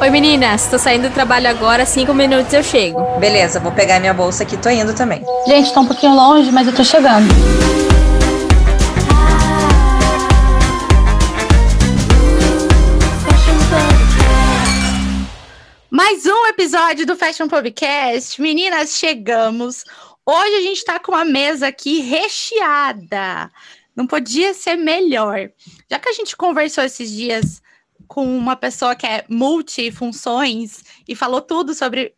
Oi meninas, tô saindo do trabalho agora, cinco minutos eu chego. Beleza, vou pegar minha bolsa aqui, tô indo também. Gente, tá um pouquinho longe, mas eu tô chegando. Mais um episódio do Fashion Podcast. Meninas, chegamos. Hoje a gente tá com uma mesa aqui recheada. Não podia ser melhor. Já que a gente conversou esses dias com uma pessoa que é multifunções e falou tudo sobre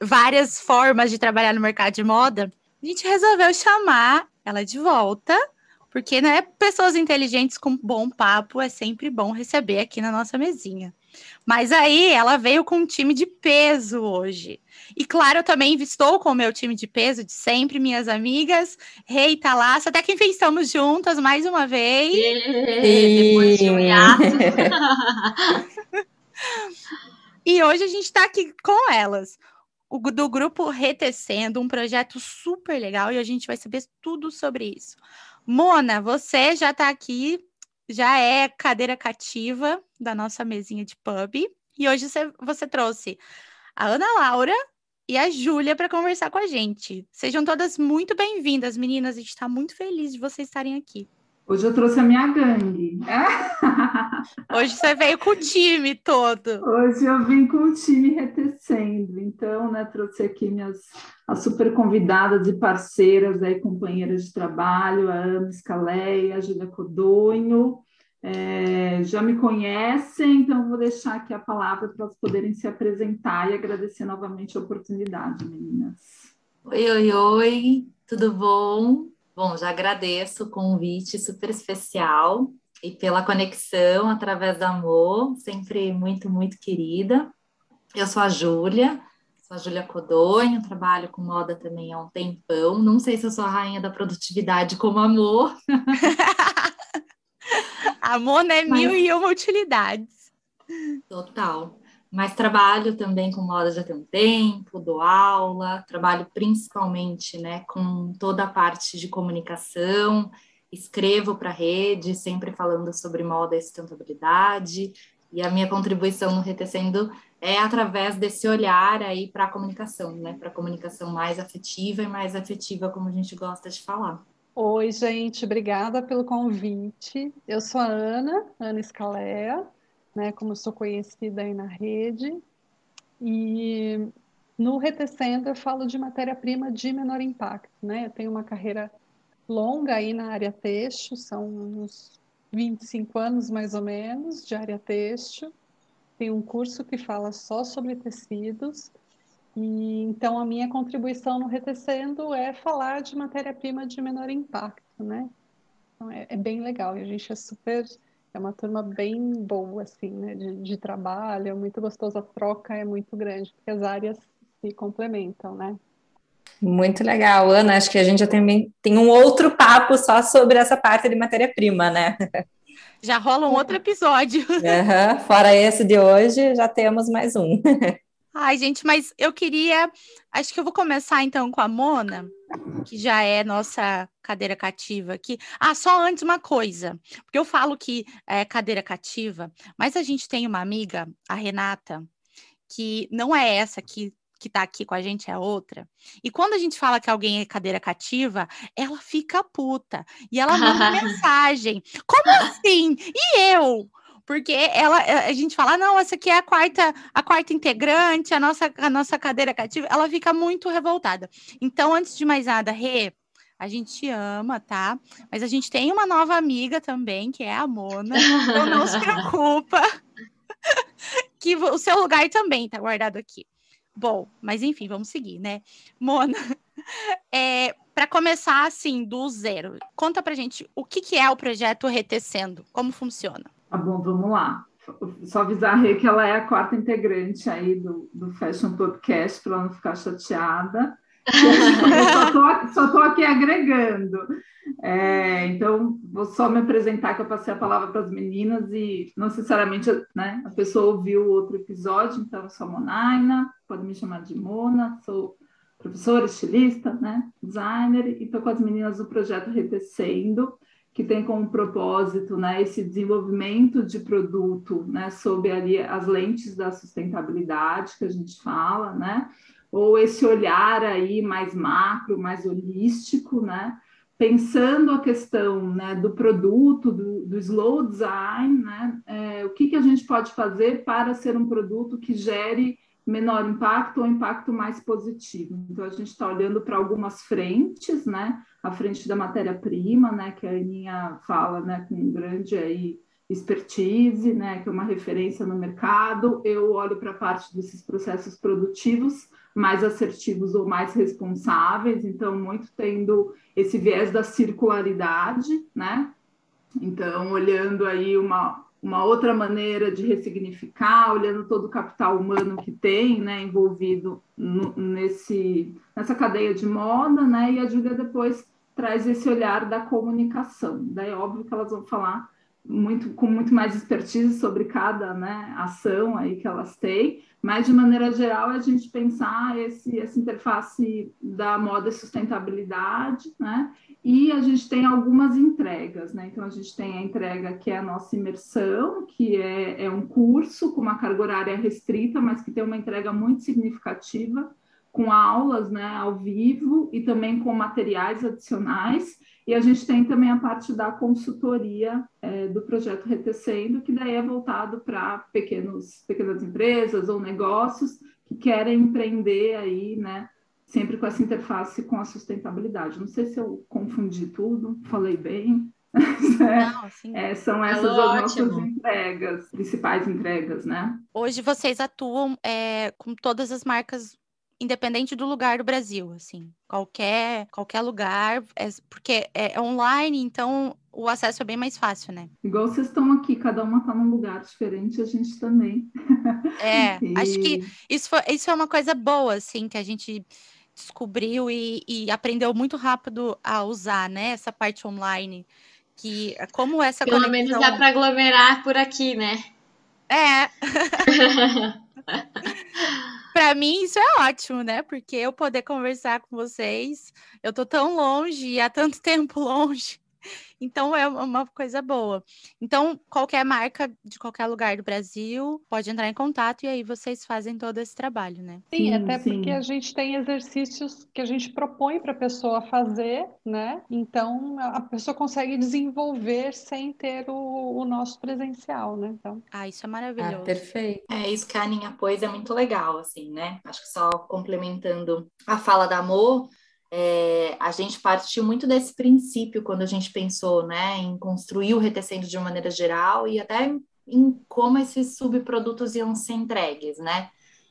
várias formas de trabalhar no mercado de moda, a gente resolveu chamar ela de volta, porque né, pessoas inteligentes com bom papo é sempre bom receber aqui na nossa mesinha. Mas aí ela veio com um time de peso hoje. E claro, eu também estou com o meu time de peso de sempre, minhas amigas, Rei hey, Talaça, até que enfim estamos juntas mais uma vez. E... Depois de um E hoje a gente está aqui com elas. O, do grupo Retecendo, um projeto super legal, e a gente vai saber tudo sobre isso. Mona, você já está aqui já é cadeira cativa da nossa mesinha de pub. E hoje você, você trouxe a Ana Laura e a Júlia para conversar com a gente. Sejam todas muito bem-vindas, meninas. A gente está muito feliz de vocês estarem aqui. Hoje eu trouxe a minha gangue. Hoje você veio com o time todo. Hoje eu vim com o time retecendo. Então, né, trouxe aqui minhas as super convidadas e parceiras aí, companheiras de trabalho, a Ana Scaleia, a Júlia Codonho. É, já me conhecem, então vou deixar aqui a palavra para elas poderem se apresentar e agradecer novamente a oportunidade, meninas. Oi, oi, oi, tudo bom? Bom, já agradeço o convite super especial e pela conexão através do amor, sempre muito, muito querida. Eu sou a Júlia, sou a Júlia Codonho, trabalho com moda também há um tempão. Não sei se eu sou a rainha da produtividade como amor. amor, né? Mas... Mil e uma utilidades. Total mas trabalho também com moda já tem um tempo, dou aula, trabalho principalmente né, com toda a parte de comunicação, escrevo para a rede, sempre falando sobre moda e sustentabilidade, e a minha contribuição no Retecendo é através desse olhar aí para a comunicação, né, para a comunicação mais afetiva e mais afetiva, como a gente gosta de falar. Oi, gente, obrigada pelo convite. Eu sou a Ana, Ana Escalea, né, como sou conhecida aí na rede. E no Retecendo eu falo de matéria-prima de menor impacto, né? Eu tenho uma carreira longa aí na área têxtil, são uns 25 anos mais ou menos de área têxtil. Tem um curso que fala só sobre tecidos. E então a minha contribuição no Retecendo é falar de matéria-prima de menor impacto, né? Então é, é bem legal e a gente é super é uma turma bem boa, assim, né, de, de trabalho, é muito gostoso, a troca é muito grande, porque as áreas se complementam, né? Muito legal, Ana. Acho que a gente já tem, tem um outro papo só sobre essa parte de matéria-prima, né? Já rola um outro episódio. Uhum. Fora esse de hoje, já temos mais um. Ai, gente, mas eu queria. Acho que eu vou começar então com a Mona, que já é nossa cadeira cativa aqui. Ah, só antes uma coisa, porque eu falo que é cadeira cativa, mas a gente tem uma amiga, a Renata, que não é essa que que está aqui com a gente é outra. E quando a gente fala que alguém é cadeira cativa, ela fica puta. E ela manda mensagem. Como assim? E eu? Porque ela a gente fala, não, essa aqui é a quarta, a quarta integrante, a nossa, a nossa cadeira cativa, ela fica muito revoltada. Então, antes de mais nada, Rê, a gente ama, tá? Mas a gente tem uma nova amiga também, que é a Mona. Então não se preocupa. que o seu lugar também tá guardado aqui. Bom, mas enfim, vamos seguir, né? Mona, é, para começar assim, do zero, conta pra gente o que, que é o projeto Retecendo, como funciona. Tá bom, vamos lá. Só avisar a Rê que ela é a quarta integrante aí do, do Fashion Podcast, para ela não ficar chateada. só estou aqui agregando. É, então, vou só me apresentar, que eu passei a palavra para as meninas e não necessariamente né, a pessoa ouviu o outro episódio, então eu sou a Monaina, pode me chamar de Mona, sou professora, estilista, né, designer, e estou com as meninas do projeto Retecendo, que tem como propósito né, esse desenvolvimento de produto né, sob ali as lentes da sustentabilidade que a gente fala, né? Ou esse olhar aí mais macro, mais holístico, né? Pensando a questão né, do produto, do, do slow design, né? É, o que, que a gente pode fazer para ser um produto que gere menor impacto ou impacto mais positivo. Então, a gente está olhando para algumas frentes, né? A frente da matéria-prima, né? Que a Aninha fala, né? Com grande aí expertise, né? Que é uma referência no mercado. Eu olho para a parte desses processos produtivos mais assertivos ou mais responsáveis. Então, muito tendo esse viés da circularidade, né? Então, olhando aí uma, uma outra maneira de ressignificar, olhando todo o capital humano que tem, né, envolvido no, nesse, nessa cadeia de moda, né, e a depois traz esse olhar da comunicação. Daí é óbvio que elas vão falar muito com muito mais expertise sobre cada né, ação aí que elas têm, mas de maneira geral é a gente pensar esse, essa interface da moda e sustentabilidade, né, e a gente tem algumas entregas, né? Então, a gente tem a entrega que é a nossa imersão, que é, é um curso com uma carga horária restrita, mas que tem uma entrega muito significativa, com aulas né, ao vivo e também com materiais adicionais. E a gente tem também a parte da consultoria é, do projeto Retecendo, que daí é voltado para pequenas empresas ou negócios que querem empreender aí, né? sempre com essa interface com a sustentabilidade. Não sei se eu confundi tudo, falei bem. Não, sim. É, são essas as nossas entregas, principais entregas, né? Hoje vocês atuam é, com todas as marcas, independente do lugar do Brasil, assim, qualquer qualquer lugar, é, porque é online, então o acesso é bem mais fácil, né? Igual vocês estão aqui, cada uma está num lugar diferente, a gente também. É, e... acho que isso, foi, isso é uma coisa boa, assim, que a gente descobriu e, e, aprendeu muito rápido a usar, né? Essa parte online. Que como essa Pelo conexão... menos dá para aglomerar por aqui, né? É. para mim isso é ótimo, né? Porque eu poder conversar com vocês, eu tô tão longe e há tanto tempo longe então é uma coisa boa. Então, qualquer marca de qualquer lugar do Brasil pode entrar em contato e aí vocês fazem todo esse trabalho, né? Sim, sim até sim. porque a gente tem exercícios que a gente propõe para a pessoa fazer, né? Então a pessoa consegue desenvolver sem ter o, o nosso presencial, né? Então... Ah, isso é maravilhoso. Ah, perfeito. É isso que a Aninha pôs, é muito legal, assim, né? Acho que só complementando a fala da Amor, é, a gente partiu muito desse princípio quando a gente pensou né, em construir o retecendo de uma maneira geral e até em como esses subprodutos iam ser entregues, né?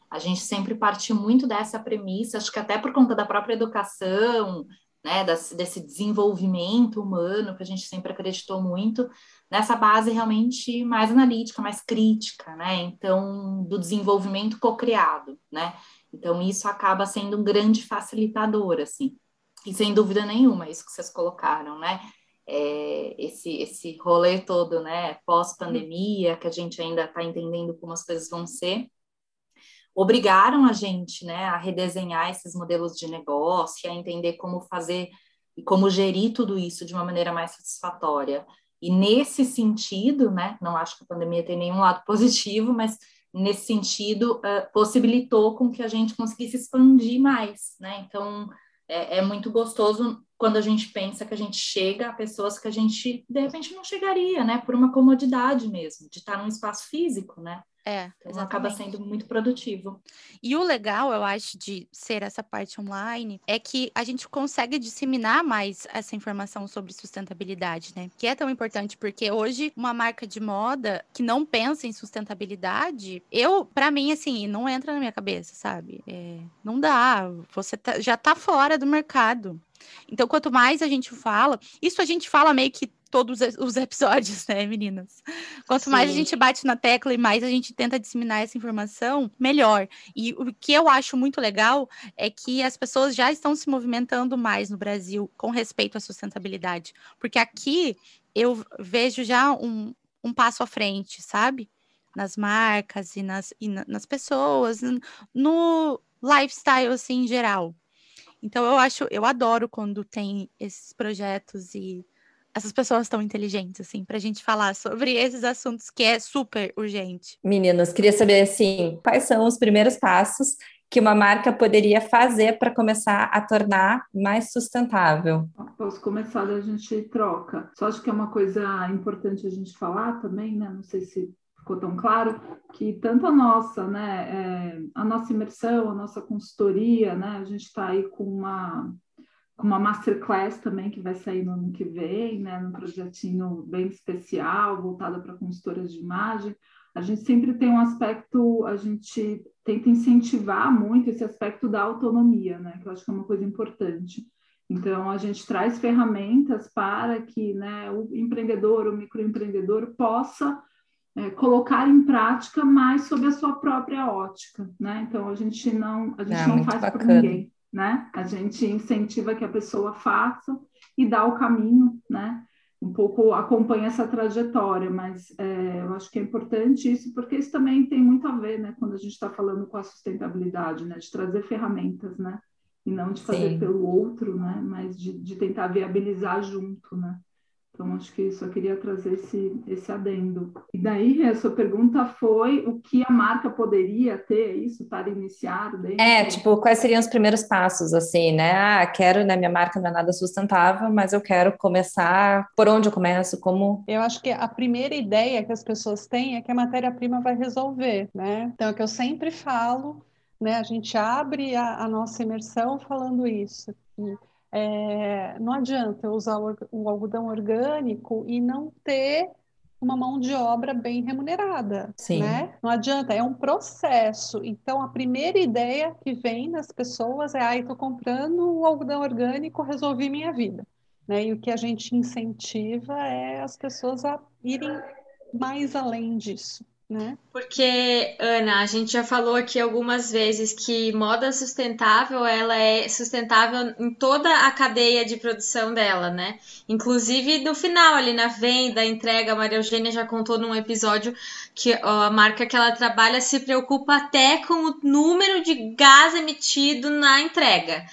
A gente sempre partiu muito dessa premissa, acho que até por conta da própria educação, né, desse desenvolvimento humano que a gente sempre acreditou muito, nessa base realmente mais analítica, mais crítica, né? Então, do desenvolvimento co-criado, né? Então, isso acaba sendo um grande facilitador, assim. E sem dúvida nenhuma, isso que vocês colocaram, né? É, esse, esse rolê todo, né? Pós-pandemia, que a gente ainda está entendendo como as coisas vão ser, obrigaram a gente, né, a redesenhar esses modelos de negócio, a entender como fazer e como gerir tudo isso de uma maneira mais satisfatória. E nesse sentido, né, não acho que a pandemia tem nenhum lado positivo, mas nesse sentido, uh, possibilitou com que a gente conseguisse expandir mais, né? Então, é, é, muito gostoso quando a gente pensa que a gente chega a pessoas que a gente, de repente, não chegaria, né? Por uma comodidade mesmo, de estar num espaço físico, né? É, então acaba sendo muito produtivo. E o legal, eu acho, de ser essa parte online é que a gente consegue disseminar mais essa informação sobre sustentabilidade, né? Que é tão importante porque hoje uma marca de moda que não pensa em sustentabilidade, eu, para mim, assim, não entra na minha cabeça, sabe? É, não dá. Você tá, já tá fora do mercado. Então, quanto mais a gente fala, isso a gente fala meio que todos os episódios, né, meninas? Quanto Sim. mais a gente bate na tecla e mais a gente tenta disseminar essa informação, melhor. E o que eu acho muito legal é que as pessoas já estão se movimentando mais no Brasil com respeito à sustentabilidade. Porque aqui eu vejo já um, um passo à frente, sabe? Nas marcas e nas, e nas pessoas, no lifestyle, assim, em geral. Então, eu acho, eu adoro quando tem esses projetos e essas pessoas tão inteligentes, assim, para a gente falar sobre esses assuntos que é super urgente. Meninas, queria saber, assim, quais são os primeiros passos que uma marca poderia fazer para começar a tornar mais sustentável? Posso começar, a gente troca. Só acho que é uma coisa importante a gente falar também, né? Não sei se ficou tão claro que tanto a nossa, né, é, a nossa imersão, a nossa consultoria, né, a gente está aí com uma uma masterclass também que vai sair no ano que vem, né, num projetinho bem especial voltado para consultoras de imagem. A gente sempre tem um aspecto, a gente tenta incentivar muito esse aspecto da autonomia, né? Que eu acho que é uma coisa importante. Então, a gente traz ferramentas para que né, o empreendedor, o microempreendedor, possa é, colocar em prática mais sob a sua própria ótica, né? Então, a gente não, a gente é, não faz por ninguém, né? A gente incentiva que a pessoa faça e dá o caminho, né? um pouco acompanha essa trajetória, mas é, eu acho que é importante isso, porque isso também tem muito a ver, né, quando a gente está falando com a sustentabilidade, né, de trazer ferramentas, né, e não de fazer Sim. pelo outro, né, mas de, de tentar viabilizar junto, né. Então, acho que só queria trazer esse, esse adendo. E daí, a sua pergunta foi o que a marca poderia ter, é isso, para iniciar dentro? É, tipo, quais seriam os primeiros passos, assim, né? Ah, quero, né, minha marca não é nada sustentável, mas eu quero começar, por onde eu começo, como... Eu acho que a primeira ideia que as pessoas têm é que a matéria-prima vai resolver, né? Então, é o que eu sempre falo, né? A gente abre a, a nossa imersão falando isso. que, é, não adianta eu usar o, o algodão orgânico e não ter uma mão de obra bem remunerada, Sim. né? Não adianta, é um processo. Então, a primeira ideia que vem nas pessoas é, ai, estou comprando o algodão orgânico, resolvi minha vida. Né? E o que a gente incentiva é as pessoas a irem mais além disso, né? Porque, Ana, a gente já falou aqui algumas vezes que moda sustentável, ela é sustentável em toda a cadeia de produção dela, né? Inclusive no final, ali na venda, entrega, a Maria Eugênia já contou num episódio que ó, a marca que ela trabalha se preocupa até com o número de gás emitido na entrega.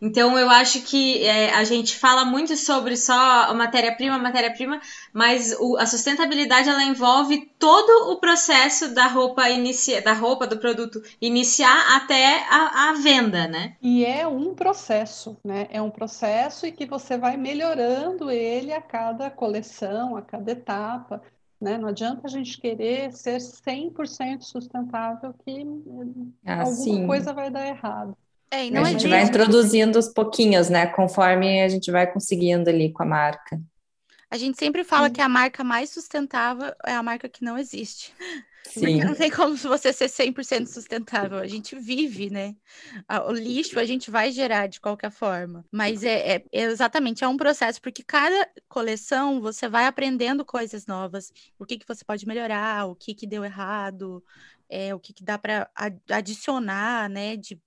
Então eu acho que é, a gente fala muito sobre só matéria-prima, matéria-prima, mas o- a sustentabilidade ela envolve todo o processo da roupa inicia, da roupa do produto iniciar até a, a venda, né? E é um processo, né? É um processo e que você vai melhorando ele a cada coleção, a cada etapa, né? Não adianta a gente querer ser 100% sustentável que eh, alguma Assim, coisa vai dar errado. É, e a não gente vai introduzindo os pouquinhos, né? Conforme a gente vai conseguindo ali com a marca. A gente sempre fala que a marca mais sustentável é a marca que não existe. Sim. Porque não tem como você ser 100% sustentável. A gente vive, né? O lixo a gente vai gerar de qualquer forma. Mas é, é- é exatamente, é um processo, porque cada coleção você vai aprendendo coisas novas. O que que você pode melhorar, o que que deu errado, é, o que que dá para adicionar, né? De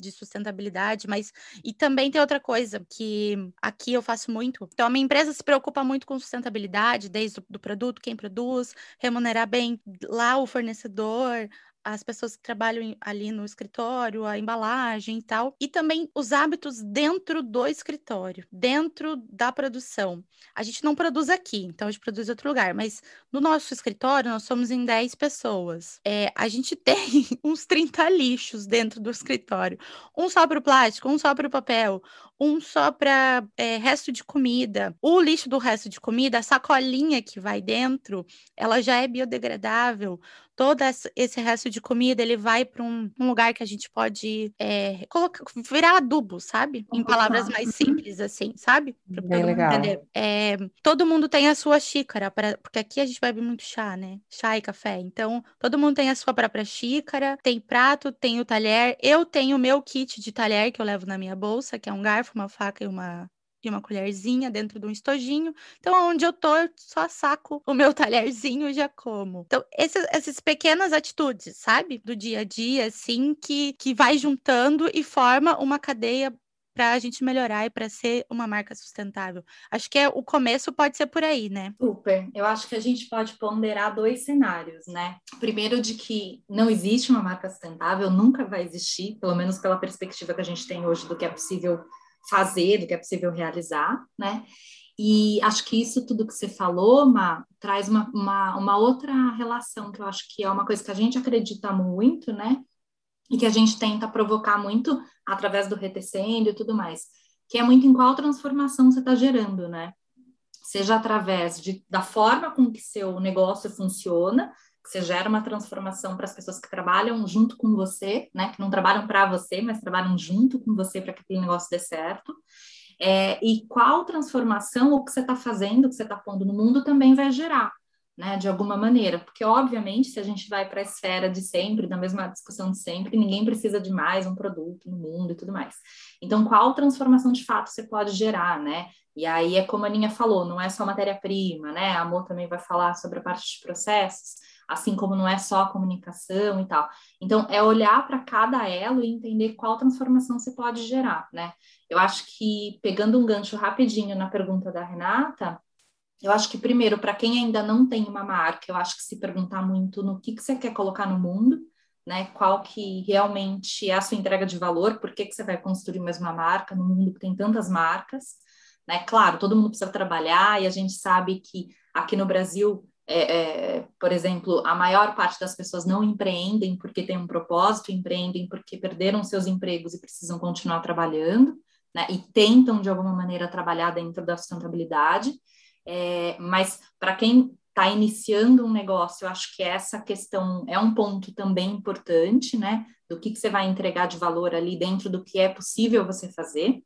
de sustentabilidade, mas e também tem outra coisa que aqui eu faço muito. Então, a minha empresa se preocupa muito com sustentabilidade, desde o do produto, quem produz, remunerar bem lá o fornecedor, as pessoas que trabalham ali no escritório, a embalagem e tal, e também os hábitos dentro do escritório, dentro da produção. A gente não produz aqui, então a gente produz em outro lugar, mas no nosso escritório nós somos em 10 pessoas. É, a gente tem uns 30 lixos dentro do escritório. Um só para o plástico, um só para o papel, um só para resto de comida. O lixo do resto de comida, a sacolinha que vai dentro, ela já é biodegradável. Todo esse resto de comida, ele vai para um, um lugar que a gente pode é, colocar, virar adubo, sabe? Em palavras mais simples, assim, sabe? Para Bem legal. entender. É, todo mundo tem a sua xícara, pra- porque aqui a gente bebe muito chá, né? Chá e café. Então, todo mundo tem a sua própria xícara, tem prato, tem o talher. Eu tenho o meu kit de talher que eu levo na minha bolsa, que é um garfo, uma faca e uma, e uma colherzinha dentro de um estojinho. Então, onde eu tô, eu só saco o meu talherzinho e já como. Então, esses- essas pequenas atitudes, sabe? Do dia a dia, assim, que, que vai juntando e forma uma cadeia para a gente melhorar e para ser uma marca sustentável. Acho que é, o começo pode ser por aí, né? Super. Eu acho que a gente pode ponderar dois cenários, né? Primeiro, de que não existe uma marca sustentável, nunca vai existir, pelo menos pela perspectiva que a gente tem hoje do que é possível fazer, do que é possível realizar, né? E acho que isso tudo que você falou, Ma, traz uma, uma, uma outra relação que eu acho que é uma coisa que a gente acredita muito, né? E que a gente tenta provocar muito através do retecendo e tudo mais, que é muito em qual transformação você está gerando, né? Seja através de, da forma com que seu negócio funciona, você gera uma transformação para as pessoas que trabalham junto com você, né? Que não trabalham para você, mas trabalham junto com você para que aquele negócio dê certo. É, e qual transformação o que você está fazendo, o que você está pondo no mundo também vai gerar, né? De alguma maneira. Porque, obviamente, se a gente vai para a esfera de sempre, da mesma discussão de sempre, ninguém precisa de mais um produto no mundo e tudo mais. Então, qual transformação de fato você pode gerar, né? E aí é como a Aninha falou, não é só matéria-prima, né? A Amor também vai falar sobre a parte de processos assim como não é só a comunicação e tal. Então, é olhar para cada elo e entender qual transformação você pode gerar, né? Eu acho que, pegando um gancho rapidinho na pergunta da Renata, eu acho que, primeiro, para quem ainda não tem uma marca, eu acho que se perguntar muito no que, que você quer colocar no mundo, né? Qual que realmente é a sua entrega de valor, por que, que você vai construir mais uma marca no mundo que tem tantas marcas, né? Claro, todo mundo precisa trabalhar e a gente sabe que aqui no Brasil é, é, por exemplo, a maior parte das pessoas não empreendem porque tem um propósito, empreendem porque perderam seus empregos e precisam continuar trabalhando, né? E tentam de alguma maneira trabalhar dentro da sustentabilidade. É, mas para quem está iniciando um negócio, eu acho que essa questão é um ponto também importante, né? Do que, que você vai entregar de valor ali dentro do que é possível você fazer.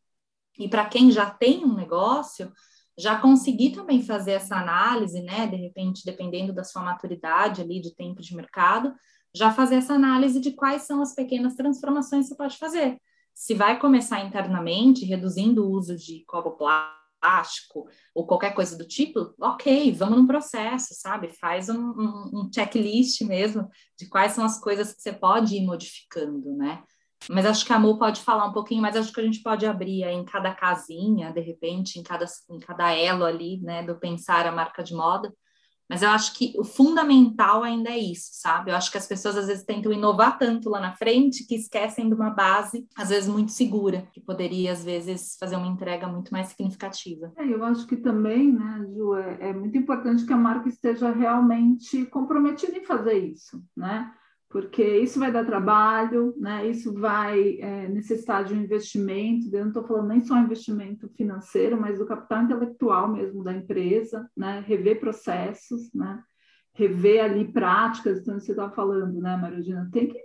E para quem já tem um negócio, já conseguir também fazer essa análise, né? De repente, dependendo da sua maturidade ali de tempo de mercado, já fazer essa análise de quais são as pequenas transformações que você pode fazer. Se vai começar internamente, reduzindo o uso de copo plástico ou qualquer coisa do tipo, ok, vamos num processo, sabe? Faz um, um, um checklist mesmo de quais são as coisas que você pode ir modificando, né? Mas acho que a Mo pode falar um pouquinho, mas acho que a gente pode abrir em cada casinha, de repente, em cada, em cada elo ali, né, do pensar a marca de moda. Mas eu acho que o fundamental ainda é isso, sabe? Eu acho que as pessoas às vezes tentam inovar tanto lá na frente que esquecem de uma base, às vezes muito segura, que poderia, às vezes, fazer uma entrega muito mais significativa. É, eu acho que também, né, Ju, é, é muito importante que a marca esteja realmente comprometida em fazer isso, né? Porque isso vai dar trabalho, né? isso vai é, necessitar de um investimento, eu não estou falando nem só investimento financeiro, mas do capital intelectual mesmo da empresa, né? rever processos, né? rever ali práticas, então você está falando, né, Maria tem que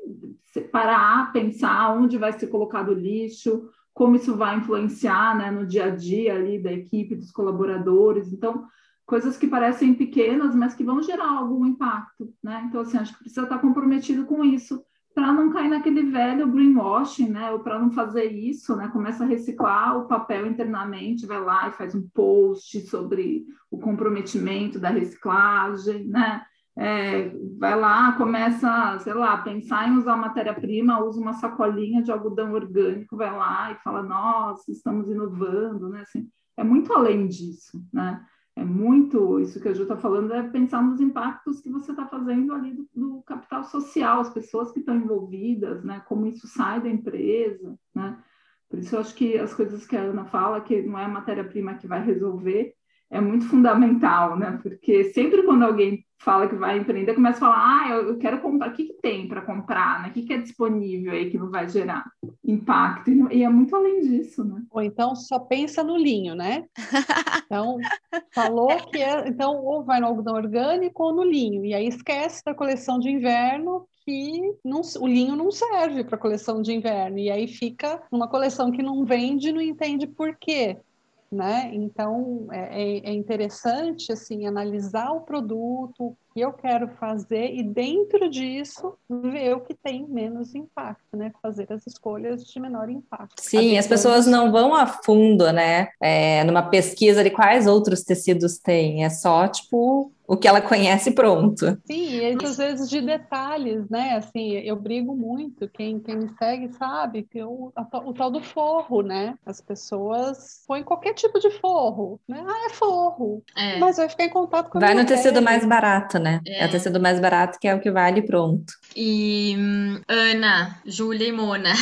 separar, pensar onde vai ser colocado o lixo, como isso vai influenciar né, no dia a dia ali da equipe, dos colaboradores, então coisas que parecem pequenas, mas que vão gerar algum impacto, né? Então, assim, acho que precisa estar comprometido com isso para não cair naquele velho greenwashing, né? Ou para não fazer isso, né? Começa a reciclar o papel internamente, vai lá e faz um post sobre o comprometimento da reciclagem, né? É, vai lá, começa, sei lá, pensar em usar matéria-prima, usa uma sacolinha de algodão orgânico, vai lá e fala, nossa, estamos inovando, né? Assim, é muito além disso, né? É muito isso que a Ju está falando, é pensar nos impactos que você está fazendo ali do, do, capital social, as pessoas que estão envolvidas, né? Como isso sai da empresa, né? Por isso eu acho que as coisas que a Ana fala, que não é a matéria-prima que vai resolver, é muito fundamental, né? Porque sempre quando alguém fala que vai empreender, começa a falar, ah, eu, quero comprar, o que, que tem para comprar, né? O que, que é disponível aí que não vai gerar impacto? E é muito além disso, né? Ou então só pensa no linho, né? Então, falou que é, então ou vai no algodão orgânico ou no linho, e aí esquece da coleção de inverno que não, o linho não serve para coleção de inverno, e aí fica uma coleção que não vende, não entende por quê né? Então é, é, é interessante assim analisar o produto, que eu quero fazer e dentro disso ver o que tem menos impacto, né? Fazer as escolhas de menor impacto. Sim, as pessoas não vão a fundo, né? É, numa pesquisa de quais outros tecidos tem, é só tipo o que ela conhece pronto. Sim, e às vezes de detalhes, né? Assim, eu brigo muito, quem, quem me segue sabe que eu, o tal do forro, né? As pessoas põem qualquer tipo de forro, né? Ah, é forro, é. mas vai ficar em contato com a Vai no tecido pele. mais barato, né? É. é. o tecido mais barato que é o que vale pronto. E Ana, Júlia e Mona,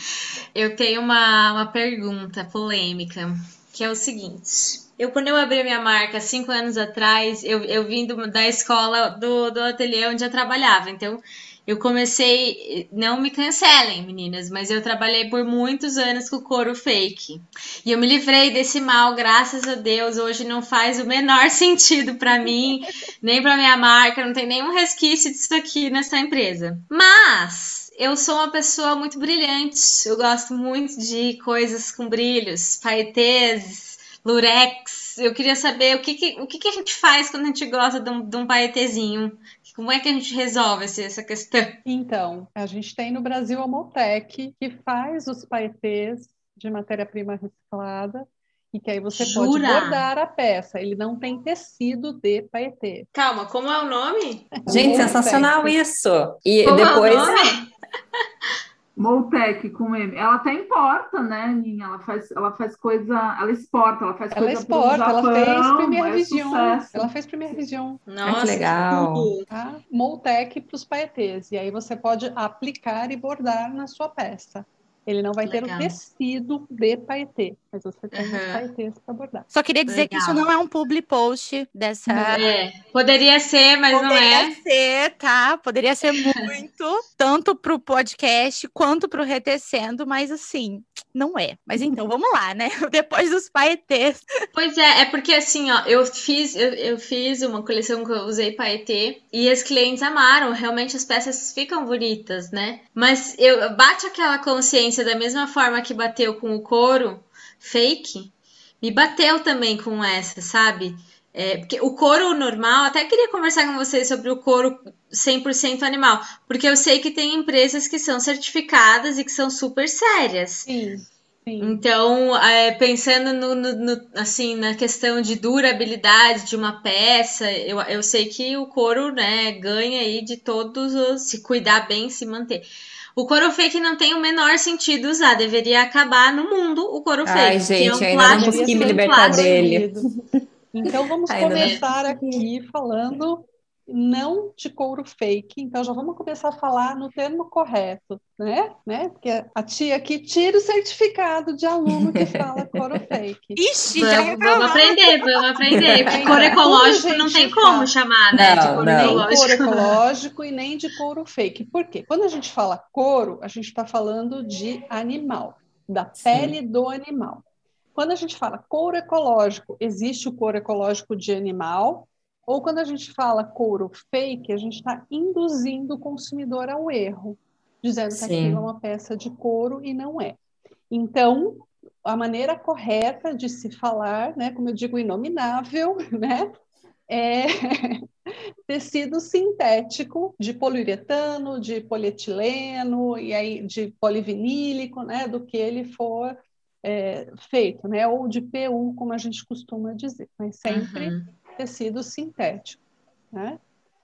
eu tenho uma, uma pergunta polêmica, que é o seguinte Eu, quando eu abri a minha marca cinco anos atrás, eu, eu vim do, da escola do, do ateliê onde eu trabalhava. Então, eu comecei. Não me cancelem, meninas, mas eu trabalhei por muitos anos com couro fake. E eu me livrei desse mal, graças a Deus. Hoje não faz o menor sentido para mim, nem para minha marca, não tem nenhum resquício disso aqui nessa empresa. Mas eu sou uma pessoa muito brilhante. Eu gosto muito de coisas com brilhos, paetês, lurex. Eu queria saber o que, que o que, que, a gente faz quando a gente gosta de um, de um paetezinho. Como é que a gente resolve essa questão? Então, a gente tem no Brasil a Motec, que faz os paetês de matéria-prima reciclada e que aí você Jura? pode bordar a peça. Ele não tem tecido de paetê. Calma, como é o nome? Gente, sensacional isso. E Como depois. é o nome? Moltec com M. Ela até importa, né, Ninha? Ela faz, ela faz coisa, ela exporta, ela faz Ela coisa exporta, ela Japão, fez primeira é vision. sucesso. Ela fez primeira vision. Nossa, que legal. tá? Moltec para os paetês. E aí você pode aplicar e bordar na sua peça. Ele não vai ter Legal. o tecido de paetê, mas você tem os Aham. paetês para bordar. Só queria dizer que isso Legal. não é um public post dessa. É, poderia ser, mas não Poderia é. ser, tá? Poderia ser muito, tanto pro podcast quanto pro Retecendo, mas assim, não é. Mas então, vamos lá, né? Depois dos paetês. Pois é, é porque assim, ó, eu fiz, eu, eu fiz uma coleção que eu usei paetê e os clientes amaram, realmente as peças ficam bonitas, né? Mas eu bate aquela consciência da mesma forma que bateu com o couro fake, me bateu também com essa, sabe? É, porque o couro normal, até queria conversar com vocês sobre o couro 100% animal, porque eu sei que tem empresas que são certificadas e que são super sérias. Sim, sim. Então, é, pensando no, no- no- assim, na questão de durabilidade de uma peça, eu, eu sei que o couro, né, ganha aí de todos os, se cuidar bem, se manter. O couro fake não tem o menor sentido usar, deveria acabar no mundo o couro fake. Ai, que gente, é um ainda não consegui me sem libertar dele. Então vamos não. começar aqui falando não de couro fake. Então já vamos começar a falar no termo correto, né? né? Porque a tia aqui tira o certificado de aluno que fala couro fake. Ixi, já Vamos, reclamou. vamos aprender, vamos aprender. Porque couro ecológico não tem como fala- chamar, né? de Não, couro não. Nem couro ecológico. ecológico e nem de couro fake. Por quê? Quando a gente fala couro, a gente está falando de animal, da Sim. pele do animal. Quando a gente fala couro ecológico, existe o couro ecológico de animal, ou quando a gente fala couro fake, a gente está induzindo o consumidor ao erro, dizendo que aquilo é uma peça de couro e não é. Então, a maneira correta de se falar, né, como eu digo, inominável, né, é tecido sintético de poliuretano, de polietileno e aí de polivinílico, né, do que ele for é, feito, né, ou de PU, como a gente costuma dizer, mas sempre Uhum, tecido sintético, né?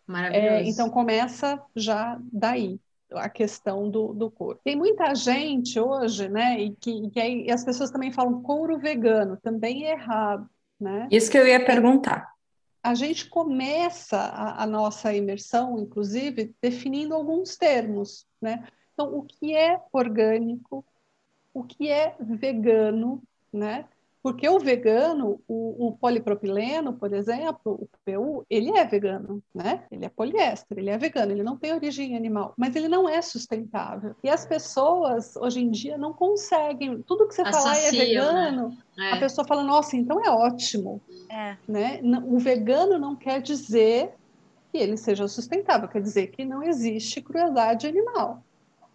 Maravilhoso. É, então começa já daí a questão do, do couro. Tem muita gente hoje, né, e que, que aí as pessoas também falam couro vegano, também é errado, né? Isso que eu ia perguntar. A gente começa a, a nossa imersão, inclusive, definindo alguns termos, né? Então, o que é orgânico, o que é vegano, né? Porque o vegano, o, o polipropileno, por exemplo, o PU, ele é vegano, né? Ele é poliéster, ele é vegano, ele não tem origem animal, mas ele não é sustentável. E as pessoas, hoje em dia, não conseguem. Tudo que você falar é né? vegano, a É. pessoa fala, nossa, então é ótimo É. né? O vegano não quer dizer que ele seja sustentável, quer dizer que não existe crueldade animal.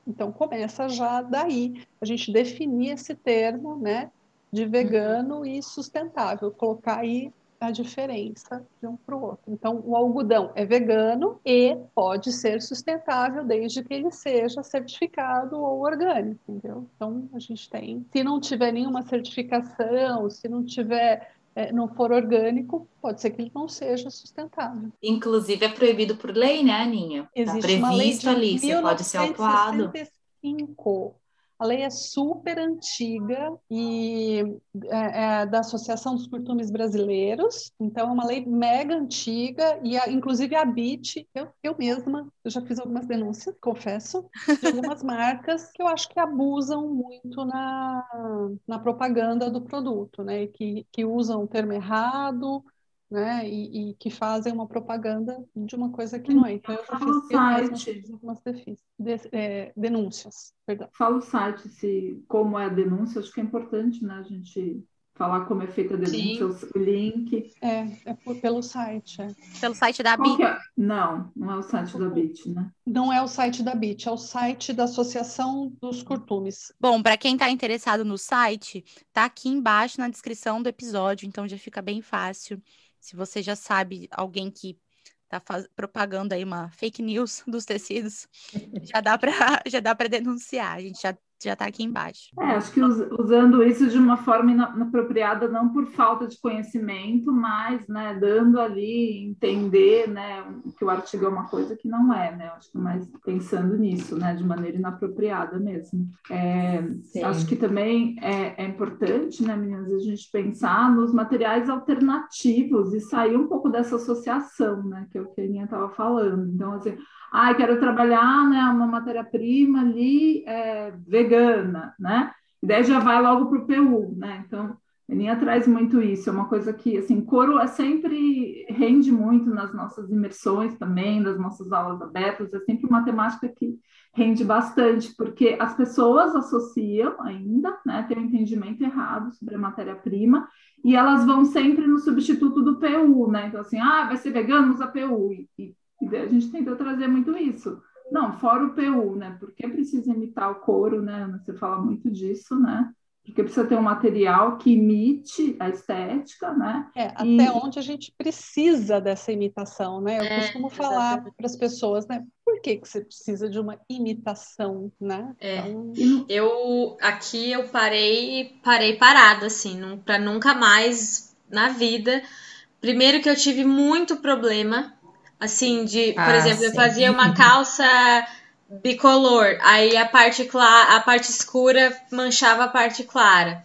Então começa já daí a gente definir esse termo, né, de vegano e sustentável, colocar aí a diferença de um para o outro. Então o algodão é vegano e pode ser sustentável desde que ele seja certificado ou orgânico, entendeu? Então a gente tem, se não tiver nenhuma certificação, se não tiver é, não for orgânico, pode ser que ele não seja sustentável. Inclusive é proibido por lei, né, Aninha? Está Existe uma lei de previsto ali, você pode ser autuado. 1965 A lei é super antiga e é, é da Associação dos Curtumes Brasileiros, então é uma lei mega antiga e a, inclusive a BIT, eu, eu mesma, eu já fiz algumas denúncias, confesso, de algumas marcas que eu acho que abusam muito na, na propaganda do produto, né? Que, que usam o termo errado, né? E, e, que fazem uma propaganda de uma coisa que não é. Então, eu já fiz, algumas de, é, denúncias. Perdão. Fala o site, se, como é a denúncia, acho que é importante né, a gente falar como é feita a denúncia, Sim. o link. É, é por, pelo site. É. Pelo site da BIT? É? Não, não é o site da BIT, né? Não é o site da BIT, é o site da Associação dos Curtumes. Bom, para quem está interessado no site, tá aqui embaixo na descrição do episódio, então já fica bem fácil se você já sabe alguém que está propagando aí uma fake news dos tecidos, já dá para já dá para denunciar. A gente já já está aqui embaixo. É, acho que usando isso de uma forma inapropriada, não por falta de conhecimento, mas né, dando ali, entender né, que o artigo é uma coisa que não é, né? Acho que mais pensando nisso, né, de maneira inapropriada mesmo. É, acho que também é, é, importante, né, meninas, a gente pensar nos materiais alternativos e sair um pouco dessa associação, né, que é o que a Aninha estava falando. Então, assim, ah, quero trabalhar né, uma matéria-prima ali é, vegana, né? E já vai logo para o PU, né? Então, a Aninha traz muito isso, é uma coisa que, assim, couro é sempre rende muito nas nossas imersões também, das nossas aulas abertas, é sempre uma temática que rende bastante, porque as pessoas associam ainda, né, tem um entendimento errado sobre a matéria-prima, e elas vão sempre no substituto do PU, né? Então, assim, ah, vai ser vegano, usa PU, e e a gente tentou trazer muito isso. Não, fora o PU, né? Porque precisa imitar o couro, né? Você fala muito disso, né? Porque precisa ter um material que imite a estética, né? É, e... até onde a gente precisa dessa imitação, né? Eu é, costumo falar para as pessoas, né? Por que, que você precisa de uma imitação, né? É. Então... Eu aqui eu parei, parei parado, assim, para nunca mais na vida. Primeiro que eu tive muito problema Assim, de, por ah, exemplo, sim. eu fazia uma calça bicolor, aí a parte clara, a parte escura manchava a parte clara.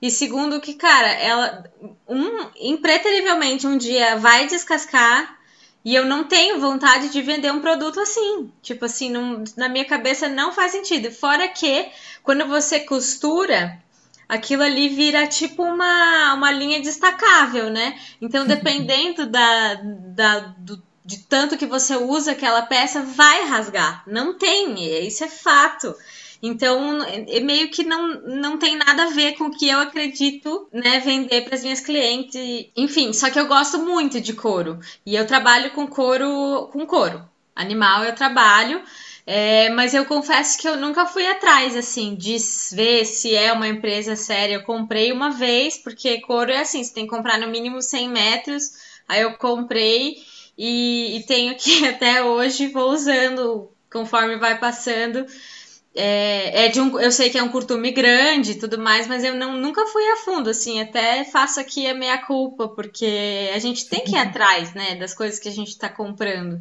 E segundo que, cara, ela um impreterivelmente um dia vai descascar e eu não tenho vontade de vender um produto assim. Tipo assim, não, na minha cabeça não faz sentido. Fora que quando você costura, aquilo ali vira tipo uma, uma linha destacável, né? Então, dependendo da, da, do de tanto que você usa aquela peça, vai rasgar. Não tem, isso é fato. Então, é meio que não, não tem nada a ver com o que eu acredito, né, vender para as minhas clientes. Enfim, só que eu gosto muito de couro. E eu trabalho com couro, com couro. Animal eu trabalho, é, mas eu confesso que eu nunca fui atrás, assim, de ver se é uma empresa séria. Eu comprei uma vez, porque couro é assim, você tem que comprar no mínimo 100 metros. Aí eu comprei e, e tenho que até hoje vou usando conforme vai passando. É, é, de um, eu sei que é um curtume grande e tudo mais, mas eu não, nunca fui a fundo, assim, até faço aqui a meia culpa, porque a gente tem que ir atrás, né, das coisas que a gente está comprando.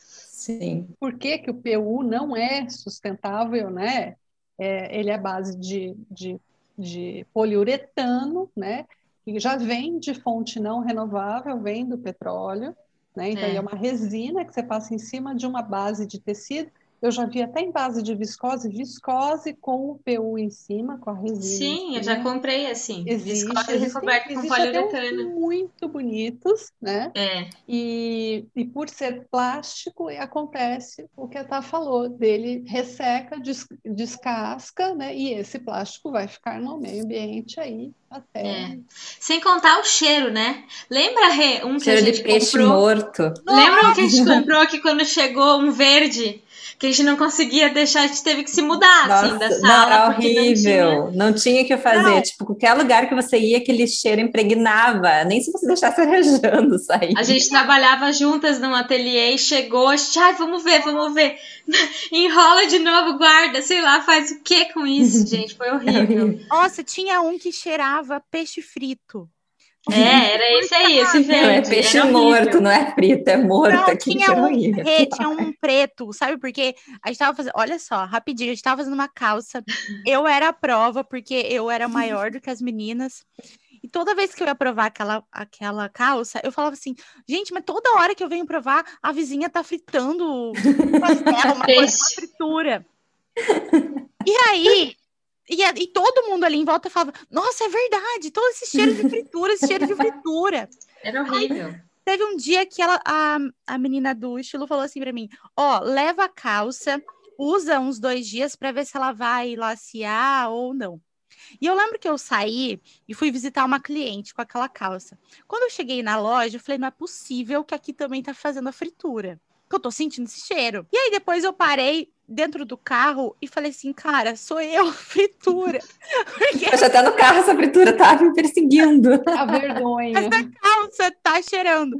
Sim. Por que, que o PU não é sustentável, né? É, ele é a base de, de, de poliuretano, né? Que já vem de fonte não renovável, vem do petróleo, né? Então, é. é uma resina que você passa em cima de uma base de tecido eu já vi até em base de viscose, viscose com o PU em cima, com a resina. Sim, eu já comprei assim. Existe, viscose recoberta com poliuretano. muito bonitos, né? É. E, e por ser plástico, acontece o que a Tá falou, dele resseca, des, descasca, né? E esse plástico vai ficar no meio ambiente aí até. É. Sem contar o cheiro, né? Lembra, Rê, um que cheiro a gente de peixe comprou? morto. Lembra um que a gente comprou que quando chegou um verde? Que a gente não conseguia deixar, a gente teve que se mudar, assim, Nossa, assim, da sala. Não, era horrível. Não tinha... não tinha o que fazer. Não. Tipo, qualquer lugar que você ia, aquele cheiro impregnava. Nem se você deixasse arejando sair. A gente trabalhava juntas num ateliê e chegou, a gente, ai, vamos ver, vamos ver. Enrola de novo, guarda, sei lá, faz o que com isso, gente? Foi horrível. Nossa, tinha um que cheirava peixe frito. É, era esse aí, esse verde. Não é peixe morto, não é frito, é morto. Não, aqui, tinha um, pre- tinha um preto, sabe por quê? A gente tava fazendo, olha só, rapidinho, a gente tava fazendo uma calça. Eu era a prova, porque eu era maior do que as meninas. E toda vez que eu ia provar aquela, aquela calça, eu falava assim, gente, mas toda hora que eu venho provar, a vizinha tá fritando um pastel, uma coisa, uma fritura. E aí, e, a- e todo mundo ali em volta falava, nossa, é verdade, todo esse cheiro de fritura, esse cheiro de fritura. Era horrível. Teve um dia que ela, a, a menina do estilo falou assim pra mim: Ó, leva a calça, usa uns dois dias pra ver se ela vai lacear ou não. E eu lembro que eu saí e fui visitar uma cliente com aquela calça. Quando eu cheguei na loja, eu falei: não é possível que aqui também tá fazendo a fritura. Que eu tô sentindo esse cheiro. E aí depois eu parei dentro do carro e falei assim: cara, sou eu, fritura. Porque Mas até no carro essa fritura tava me perseguindo. A vergonha. essa calça tá cheirando.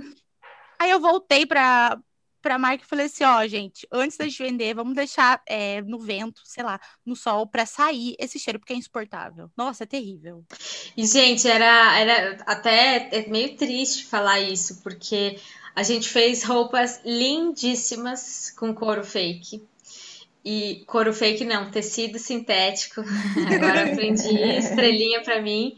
Aí eu voltei pra, pra marca e falei assim, ó, gente, antes da gente vender, vamos deixar é, no vento, sei lá, no sol, pra sair esse cheiro, porque é insuportável. Nossa, é terrível. E, gente, era, era até é meio triste falar isso, porque a gente fez roupas lindíssimas com couro fake. E couro fake não, tecido sintético. Agora aprendi estrelinha pra mim.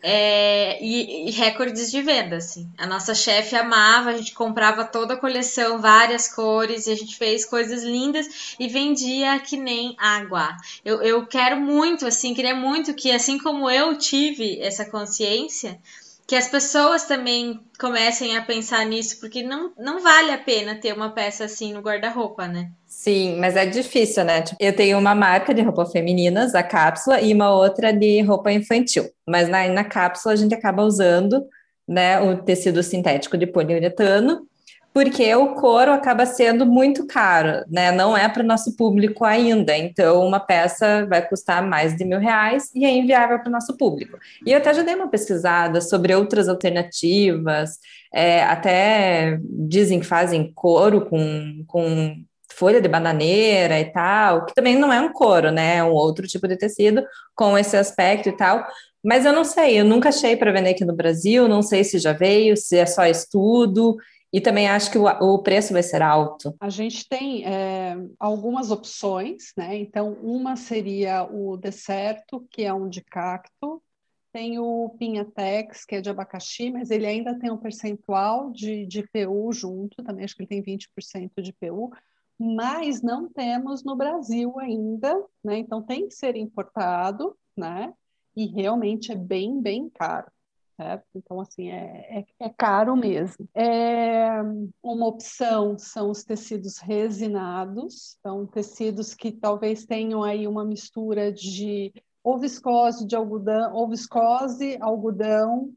É, e, e recordes de venda, assim. A nossa chefe amava, a gente comprava toda a coleção, várias cores, e a gente fez coisas lindas e vendia que nem água. Eu, eu quero muito, assim, queria muito que, assim como eu tive essa consciência, que as pessoas também comecem a pensar nisso, porque não, não vale a pena ter uma peça assim no guarda-roupa, né? Sim, mas é difícil, né? Tipo, eu tenho uma marca de roupa femininas, a cápsula, e uma outra de roupa infantil. Mas na, na cápsula a gente acaba usando né, o tecido sintético de poliuretano, porque o couro acaba sendo muito caro, né? Não é para o nosso público ainda. Então, uma peça vai custar mais de mil reais e é inviável para o nosso público. E eu até já dei uma pesquisada sobre outras alternativas, é, até dizem que fazem couro com, com folha de bananeira e tal, que também não é um couro, né? É um outro tipo de tecido com esse aspecto e tal. Mas eu não sei, eu nunca achei para vender aqui no Brasil, não sei se já veio, se é só estudo. E também acho que o, o preço vai ser alto. A gente tem é, algumas opções, né? Então, uma seria o Decerto, que é um de cacto. Tem o Pinhatex, que é de abacaxi, mas ele ainda tem um percentual de, de PU junto, também acho que ele tem 20% de PU, mas não temos no Brasil ainda, né? Então tem que ser importado, né? E realmente é bem, bem caro. Certo? Então, assim, é, é, é caro mesmo. É, uma opção são os tecidos resinados, então, tecidos que talvez tenham aí uma mistura de ou viscose de algodão, ou viscose, algodão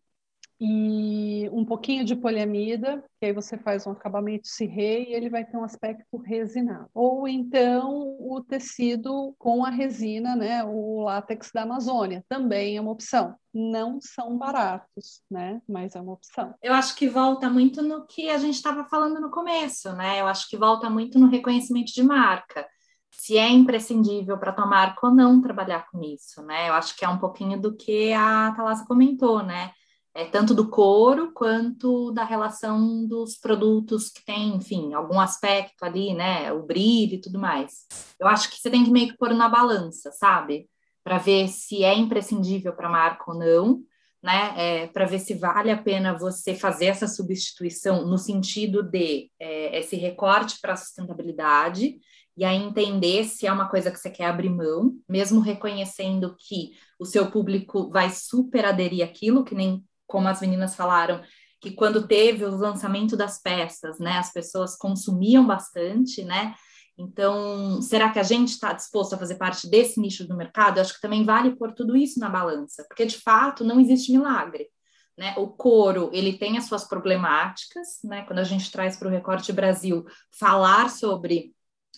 e um pouquinho de poliamida, que aí você faz um acabamento cirrê e ele vai ter um aspecto resinado. Ou então o tecido com a resina, né, o látex da Amazônia, também é uma opção. Não são baratos, né, mas é uma opção. Eu acho que volta muito no que a gente estava falando no começo, né? Eu acho que volta muito no reconhecimento de marca. Se é imprescindível para tua marca ou não trabalhar com isso, né? Eu acho que é um pouquinho do que a Thalassa comentou, né? É, tanto do couro quanto da relação dos produtos que tem, enfim, algum aspecto ali, né, o brilho e tudo mais. Eu acho que você tem que meio que pôr na balança, sabe? Para ver se é imprescindível para a marca ou não, né? É, para ver se vale a pena você fazer essa substituição no sentido de é, esse recorte para a sustentabilidade e aí entender se é uma coisa que você quer abrir mão, mesmo reconhecendo que o seu público vai super aderir aquilo, que nem como as meninas falaram, que quando teve o lançamento das peças, né, as pessoas consumiam bastante, né? Então, será que a gente está disposto a fazer parte desse nicho do mercado? Eu acho que também vale pôr tudo isso na balança, porque de fato não existe milagre. Né? O couro ele tem as suas problemáticas, né? Quando a gente traz para o Recorte Brasil falar sobre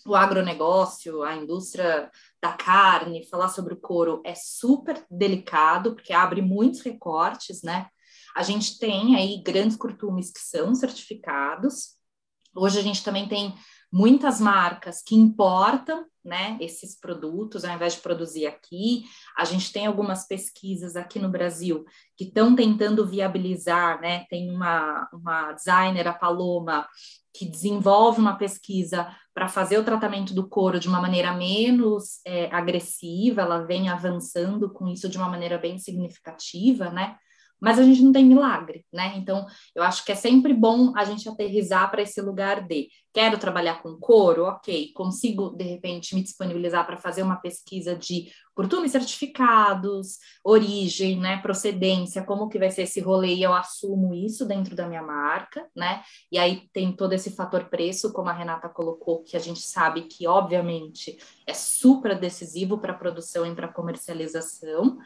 o agronegócio, a indústria da carne, falar sobre o couro é super delicado, porque abre muitos recortes, né? A gente tem aí grandes curtumes que são certificados. Hoje a gente também tem muitas marcas que importam, né, esses produtos, ao invés de produzir aqui. A gente tem algumas pesquisas aqui no Brasil que estão tentando viabilizar, né? Tem uma, uma designer, a Paloma, que desenvolve uma pesquisa para fazer o tratamento do couro de uma maneira menos é, agressiva, ela vem avançando com isso de uma maneira bem significativa, né? Mas a gente não tem milagre, né? Então, eu acho que é sempre bom a gente aterrizar para esse lugar de quero trabalhar com couro, ok, consigo de repente me disponibilizar para fazer uma pesquisa de curtumes certificados, origem, né, procedência, como que vai ser esse rolê e eu assumo isso dentro da minha marca, né? E aí tem todo esse fator preço, como a Renata colocou, que a gente sabe que obviamente é super decisivo para a produção e para comercialização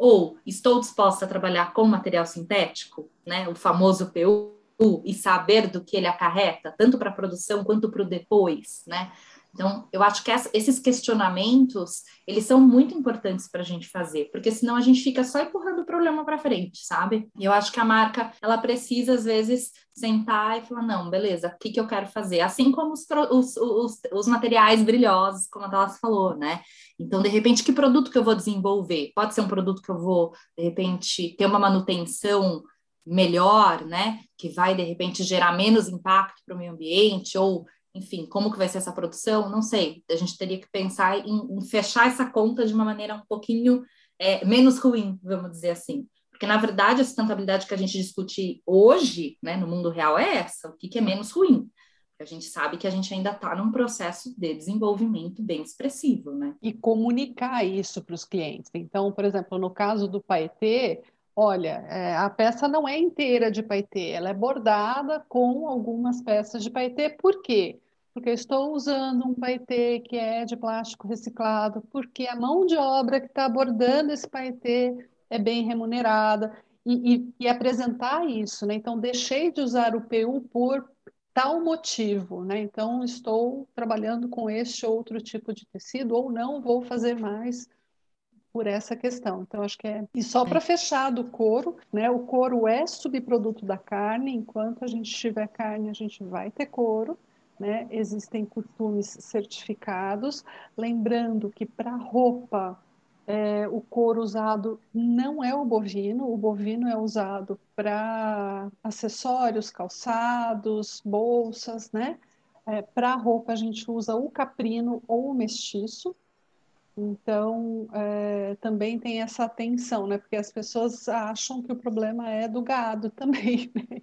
ou estou disposta a trabalhar com material sintético, né, o famoso PU, e saber do que ele acarreta, tanto para a produção quanto para o depois, né? Então, eu acho que essa, esses questionamentos, eles são muito importantes para a gente fazer, porque senão a gente fica só empurrando o problema para frente, sabe? E eu acho que a marca, ela precisa, às vezes, sentar e falar, não, beleza, o que, que eu quero fazer? Assim como os, os, os, os materiais brilhosos, como a Dallas falou, né? Então, de repente, que produto que eu vou desenvolver? Pode ser um produto que eu vou, de repente, ter uma manutenção melhor, né? Que vai, de repente, gerar menos impacto para o meio ambiente, ou enfim, como que vai ser essa produção? Não sei. A gente teria que pensar em, em fechar essa conta de uma maneira um pouquinho é, menos ruim, vamos dizer assim. Porque, na verdade, a sustentabilidade que a gente discute hoje, né, no mundo real, é essa: o que, que é menos ruim. A gente sabe que a gente ainda está num processo de desenvolvimento bem expressivo, né? E comunicar isso para os clientes. Então, por exemplo, no caso do Paetê, Olha, é, a peça não é inteira de paetê, ela é bordada com algumas peças de paetê. Por quê? Porque eu estou usando um paetê que é de plástico reciclado, porque a mão de obra que está bordando esse paetê é bem remunerada. E, e, e, apresentar isso, né? Então, deixei de usar o PU por tal motivo, né? Então, estou trabalhando com este outro tipo de tecido, ou não vou fazer mais por essa questão. Então, acho que é. E só para fechar do couro, né? O couro é subproduto da carne, enquanto a gente tiver carne, a gente vai ter couro. Né? Existem costumes certificados. Lembrando que para roupa, é, o couro usado não é o bovino, o bovino é usado para acessórios, calçados, bolsas, né? É, para roupa, a gente usa o caprino ou o mestiço, então, é, também tem essa tensão, né? Porque as pessoas acham que o problema é do gado também, né?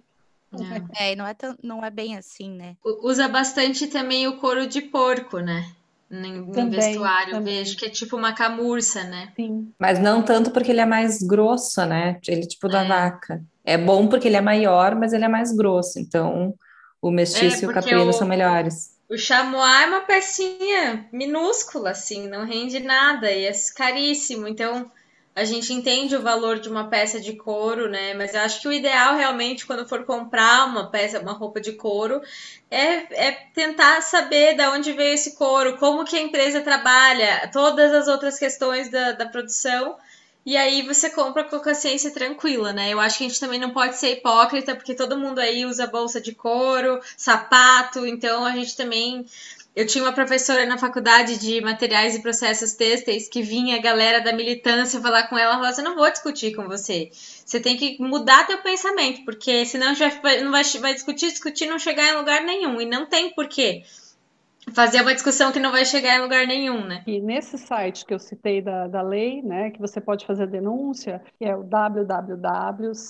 É, não é, tão, não é bem assim, né? Usa bastante também o couro de porco, né? No também, vestuário, também. vejo que é tipo uma camurça, né? Sim. Mas não tanto porque ele é mais grosso, né? Ele é tipo da é. vaca. É bom porque ele é maior, mas ele é mais grosso. Então, o mestiço é, e o caprino o... são melhores. O chamois é uma pecinha minúscula, assim, não rende nada e é caríssimo. Então, a gente entende o valor de uma peça de couro, né? Mas eu acho que o ideal realmente, quando for comprar uma peça, uma roupa de couro, é, é tentar saber de onde veio esse couro, como que a empresa trabalha, todas as outras questões da, da produção e aí você compra com a consciência tranquila, né? Eu acho que a gente também não pode ser hipócrita, porque todo mundo aí usa bolsa de couro, sapato, então a gente também. Eu tinha uma professora na faculdade de materiais e processos têxteis que vinha a galera da militância falar com ela, falava assim, não vou discutir com você. Você tem que mudar teu pensamento, porque senão a gente vai, não vai, vai discutir, discutir, não chegar em lugar nenhum. E não tem porquê fazer uma discussão que não vai chegar em lugar nenhum, né? E nesse site que eu citei da, da lei, né, que você pode fazer denúncia, que é o www.cicb.org.br,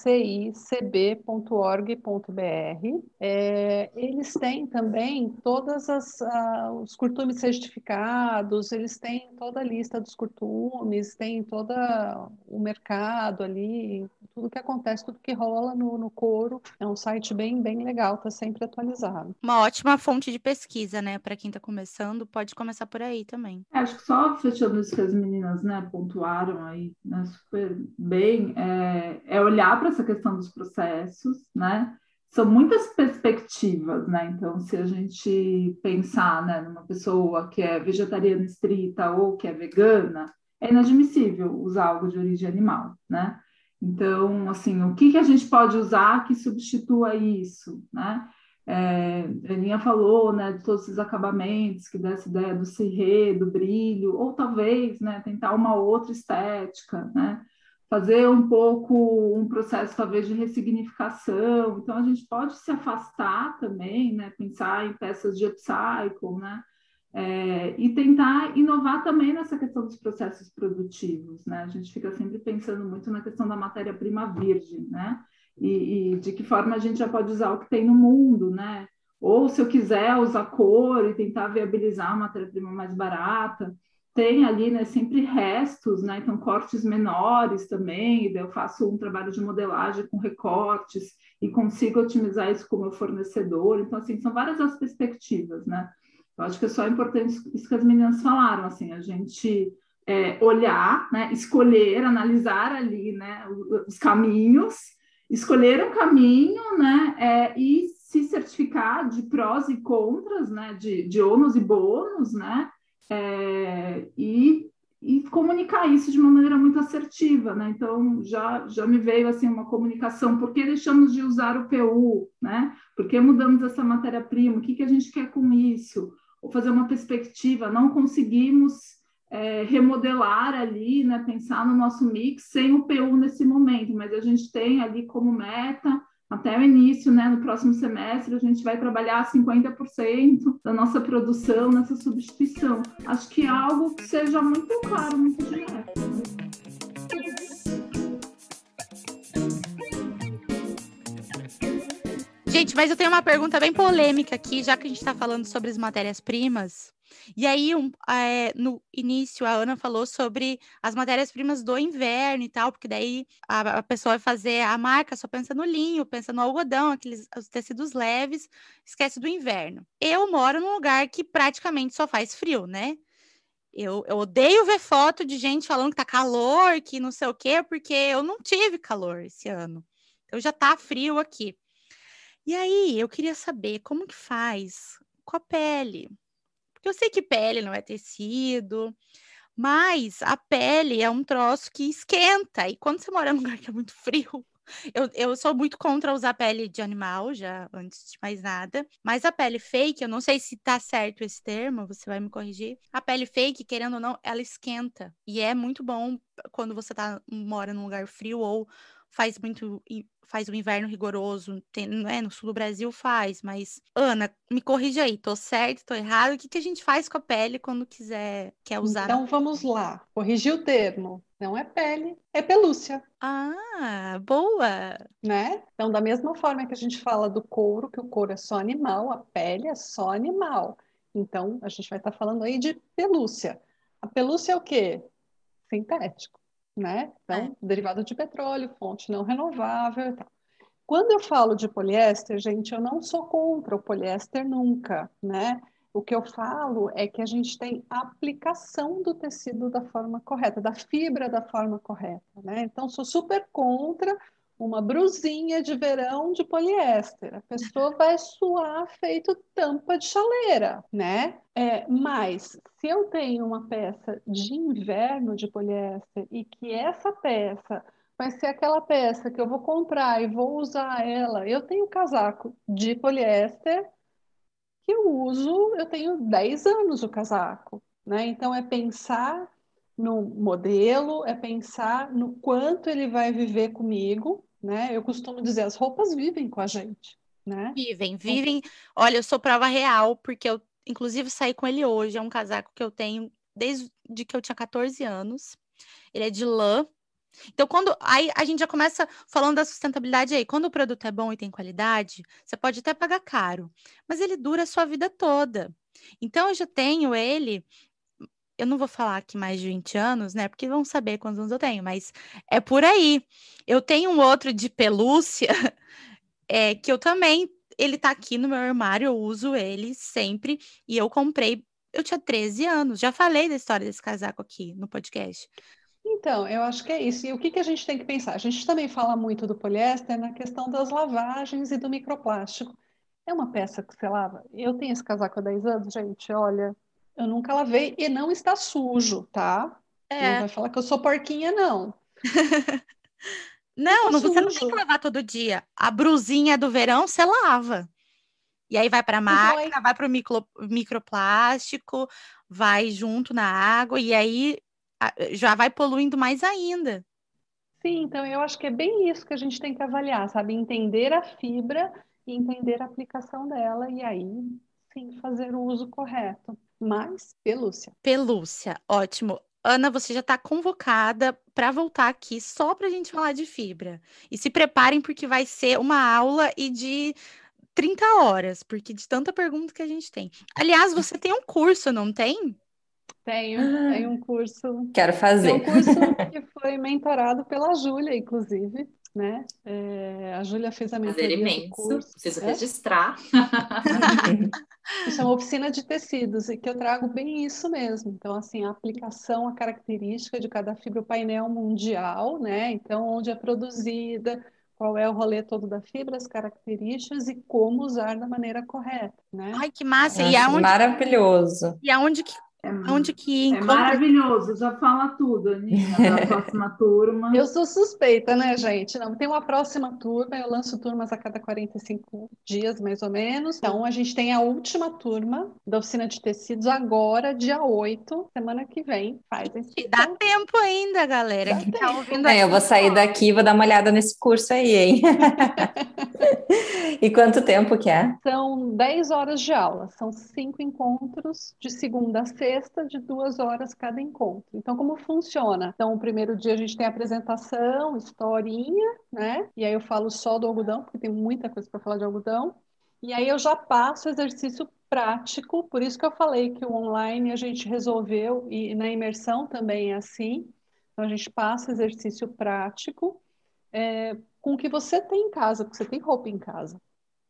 é, eles têm também todas as uh, os curtumes certificados, eles têm toda a lista dos curtumes, tem todo o mercado ali, tudo que acontece, tudo que rola no, no couro. É um site bem, bem legal, está sempre atualizado. Uma ótima fonte de pesquisa, né, para quem quem está começando, pode começar por aí também. Acho que só fechando isso que as meninas né, pontuaram aí né, super bem, é, é olhar para essa questão dos processos, né? São muitas perspectivas, né? Então, se a gente pensar né, numa pessoa que é vegetariana estrita ou que é vegana, é inadmissível usar algo de origem animal, né? Então, assim, o que, que a gente pode usar que substitua isso, né? É, a Aninha falou, né, de todos esses acabamentos, que dá essa ideia do cirrê, do brilho, ou talvez, né, tentar uma outra estética, né, fazer um pouco um processo talvez de ressignificação. Então a gente pode se afastar também, né, pensar em peças de upcycle, né, é, e tentar inovar também nessa questão dos processos produtivos, né? A gente fica sempre pensando muito na questão da matéria-prima virgem, né? E, e, de que forma a gente já pode usar o que tem no mundo, né? Ou se eu quiser usar cor e tentar viabilizar uma matéria-prima mais barata, tem ali, né, sempre restos, né? Então cortes menores também, eu faço um trabalho de modelagem com recortes e consigo otimizar isso com o meu fornecedor. Então assim, são várias as perspectivas, né? Eu acho que é só importante isso que as meninas falaram, assim, a gente é, olhar, né, escolher, analisar ali, né, os caminhos, escolher um caminho, né, é, e se certificar de prós e contras, né, de, de ônus e bônus, né, é, e, e comunicar isso de uma maneira muito assertiva, né, então já, já me veio, assim, uma comunicação, por que deixamos de usar o PU, né, por que mudamos essa matéria-prima, o que, que a gente quer com isso, ou fazer uma perspectiva, não conseguimos é, remodelar ali, né, pensar no nosso mix sem o PU nesse momento, mas a gente tem ali como meta até o início, né, no próximo semestre, a gente vai trabalhar 50% da nossa produção nessa substituição. Acho que é algo que seja muito claro, muito direto. Gente, mas eu tenho uma pergunta bem polêmica aqui, já que a gente está falando sobre as matérias-primas. E aí, um, é, no início, a Ana falou sobre as matérias-primas do inverno e tal, porque daí a, a, pessoa vai fazer a marca só pensa no linho, pensa no algodão, aqueles os tecidos leves, esquece do inverno. Eu moro num lugar que praticamente só faz frio, né? Eu, eu odeio ver foto de gente falando que tá calor, que não sei o quê, porque eu não tive calor esse ano. Então já tá frio aqui. E aí, eu queria saber como que faz com a pele. Porque eu sei que pele não é tecido, mas a pele é um troço que esquenta. E quando você mora num lugar que é muito frio, eu, eu sou muito contra usar pele de animal, já antes de mais nada. Mas a pele fake, eu não sei se tá certo esse termo, você vai me corrigir. A pele fake, querendo ou não, ela esquenta. E é muito bom quando você tá, mora num lugar frio ou faz muito faz o inverno rigoroso, tem, é, no sul do Brasil faz, mas Ana, me corrija aí, tô certo, tô errado, o que, que a gente faz com a pele quando quiser, quer usar? Então vamos lá, corrigir o termo, não é pele, é pelúcia. Ah, boa! Né? Então, da mesma forma que a gente fala do couro, que o couro é só animal, a pele é só animal. Então, a gente vai estar falando aí de pelúcia. A pelúcia é o quê? Sintético né? Então, é. derivado de petróleo, fonte não renovável e tal. Quando eu falo de poliéster, gente, eu não sou contra o poliéster nunca, né? O que eu falo é que a gente tem aplicação do tecido da forma correta, da fibra da forma correta, né? Então, sou super contra uma brusinha de verão de poliéster. A pessoa vai suar feito tampa de chaleira, né? É, mas se eu tenho uma peça de inverno de poliéster e que essa peça vai ser aquela peça que eu vou comprar e vou usar ela, eu tenho casaco de poliéster que eu uso, eu tenho 10 anos o casaco, né? Então é pensar no modelo, é pensar no quanto ele vai viver comigo, né? Eu costumo dizer, as roupas vivem com a gente, né? Vivem, então, vivem. Olha, eu sou prova real, porque eu, inclusive, saí com ele hoje. É um casaco que eu tenho desde que eu tinha 14 anos. Ele é de lã. Então, quando aí a gente já começa falando da sustentabilidade aí, quando o produto é bom e tem qualidade, você pode até pagar caro, mas ele dura a sua vida toda. Então, eu já tenho ele eu não vou falar aqui mais de 20 anos, né? Porque vão saber quantos anos eu tenho, mas é por aí. Eu tenho um outro de pelúcia, é, que eu também, ele tá aqui no meu armário, eu uso ele sempre, e eu comprei, eu tinha 13 anos, já falei da história desse casaco aqui no podcast. Então, eu acho que é isso. E o que, que a gente tem que pensar? A gente também fala muito do poliéster na questão das lavagens e do microplástico. É uma peça que você lava. Eu tenho esse casaco há 10 anos, gente, olha, eu nunca lavei e não está sujo, tá? É. Não vai falar que eu sou porquinha, não. não, não você não tem que lavar todo dia. A brusinha do verão você lava. E aí vai para a máquina, vai para o micro, microplástico, vai junto na água, e aí já vai poluindo mais ainda. Sim, então eu acho que é bem isso que a gente tem que avaliar, sabe? Entender a fibra e entender a aplicação dela, e aí sim fazer o uso correto. Mas, pelúcia. Pelúcia, ótimo. Ana, você já está convocada para voltar aqui só para a gente falar de fibra. E se preparem, porque vai ser uma aula e de 30 horas, porque de tanta pergunta que a gente tem. Aliás, você tem um curso, não tem? Tenho, tenho um curso. Quero fazer. Tem um curso que foi mentorado pela Júlia, inclusive, né? É, a Júlia fez a mentoria Prazer imenso. curso. Preciso é? registrar. Isso é uma oficina de tecidos e que eu trago bem isso mesmo. Então, assim, a aplicação, a característica de cada fibra, o painel mundial, né? Então, onde é produzida, qual é o rolê todo da fibra, as características e como usar da maneira correta, né? Ai, que massa! Nossa, e aonde, Maravilhoso. e aonde que, É, aonde que é encontra? maravilhoso, já fala tudo, Aninha, da próxima turma. Eu sou suspeita, né, gente? Não, tem uma próxima turma, eu lanço turmas a cada 45 dias, mais ou menos. Então, a gente tem a última turma da oficina de tecidos agora, dia 8, semana que vem. Faz E dá tempo ainda, galera. Dá Quem tá ouvindo É, eu aqui, vou sair daqui e vou dar uma olhada nesse curso aí, hein? E quanto tempo que é? São 10 horas de aula, são cinco encontros de segunda a sexta, de duas horas cada encontro. Então, como funciona? Então, o primeiro dia a gente tem apresentação, historinha, né? E aí eu falo só do algodão, porque tem muita coisa para falar de algodão. E aí eu já passo exercício prático, por isso que eu falei que o online a gente resolveu, e na imersão também é assim. Então, a gente passa exercício prático é, com o que você tem em casa, porque você tem roupa em casa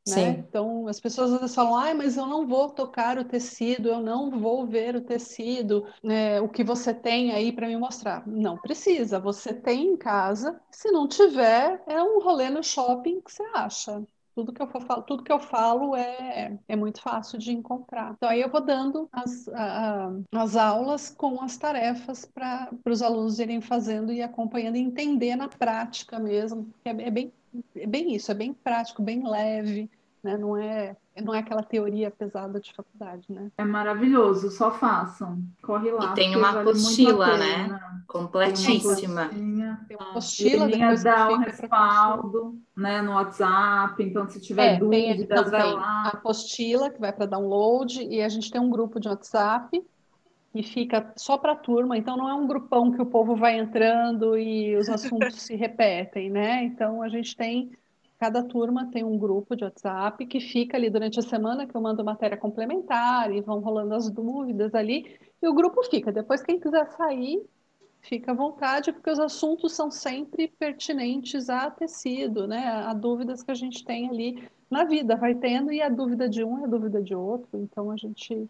né? Então, as pessoas às vezes falam, ai, mas eu não vou tocar o tecido, eu não vou ver o tecido, né, o que você tem aí para me mostrar. Não precisa, você tem em casa, se não tiver, é um rolê no shopping que você acha. Tudo que eu falo, tudo que eu falo é, é muito fácil de encontrar. Então, aí eu vou dando as, a- as aulas com as tarefas para os alunos irem fazendo e acompanhando e entender na prática mesmo. É, é bem, é bem isso, é bem prático, bem leve, né? Não é, não é aquela teoria pesada de faculdade, né? É maravilhoso, só façam. Corre lá. E tem uma vale apostila, pena. né? Tem uma Completíssima. Tem uma apostila, Aninha depois que dá consulta. respaldo, né, no WhatsApp, então se tiver É, tem, dúvidas, não, vai tem a lá. apostila que vai para download e a gente tem um grupo de WhatsApp que fica só para a turma, então não é um grupão que o povo vai entrando e os assuntos se repetem, né? Então a gente tem, cada turma tem um grupo de WhatsApp que fica ali durante a semana, que eu mando matéria complementar e vão rolando as dúvidas ali, e o grupo fica. Depois, quem quiser sair, fica à vontade, porque os assuntos são sempre pertinentes a tecido, né? A dúvidas que a gente tem ali na vida, vai tendo, e a dúvida de um é a dúvida de outro, então a gente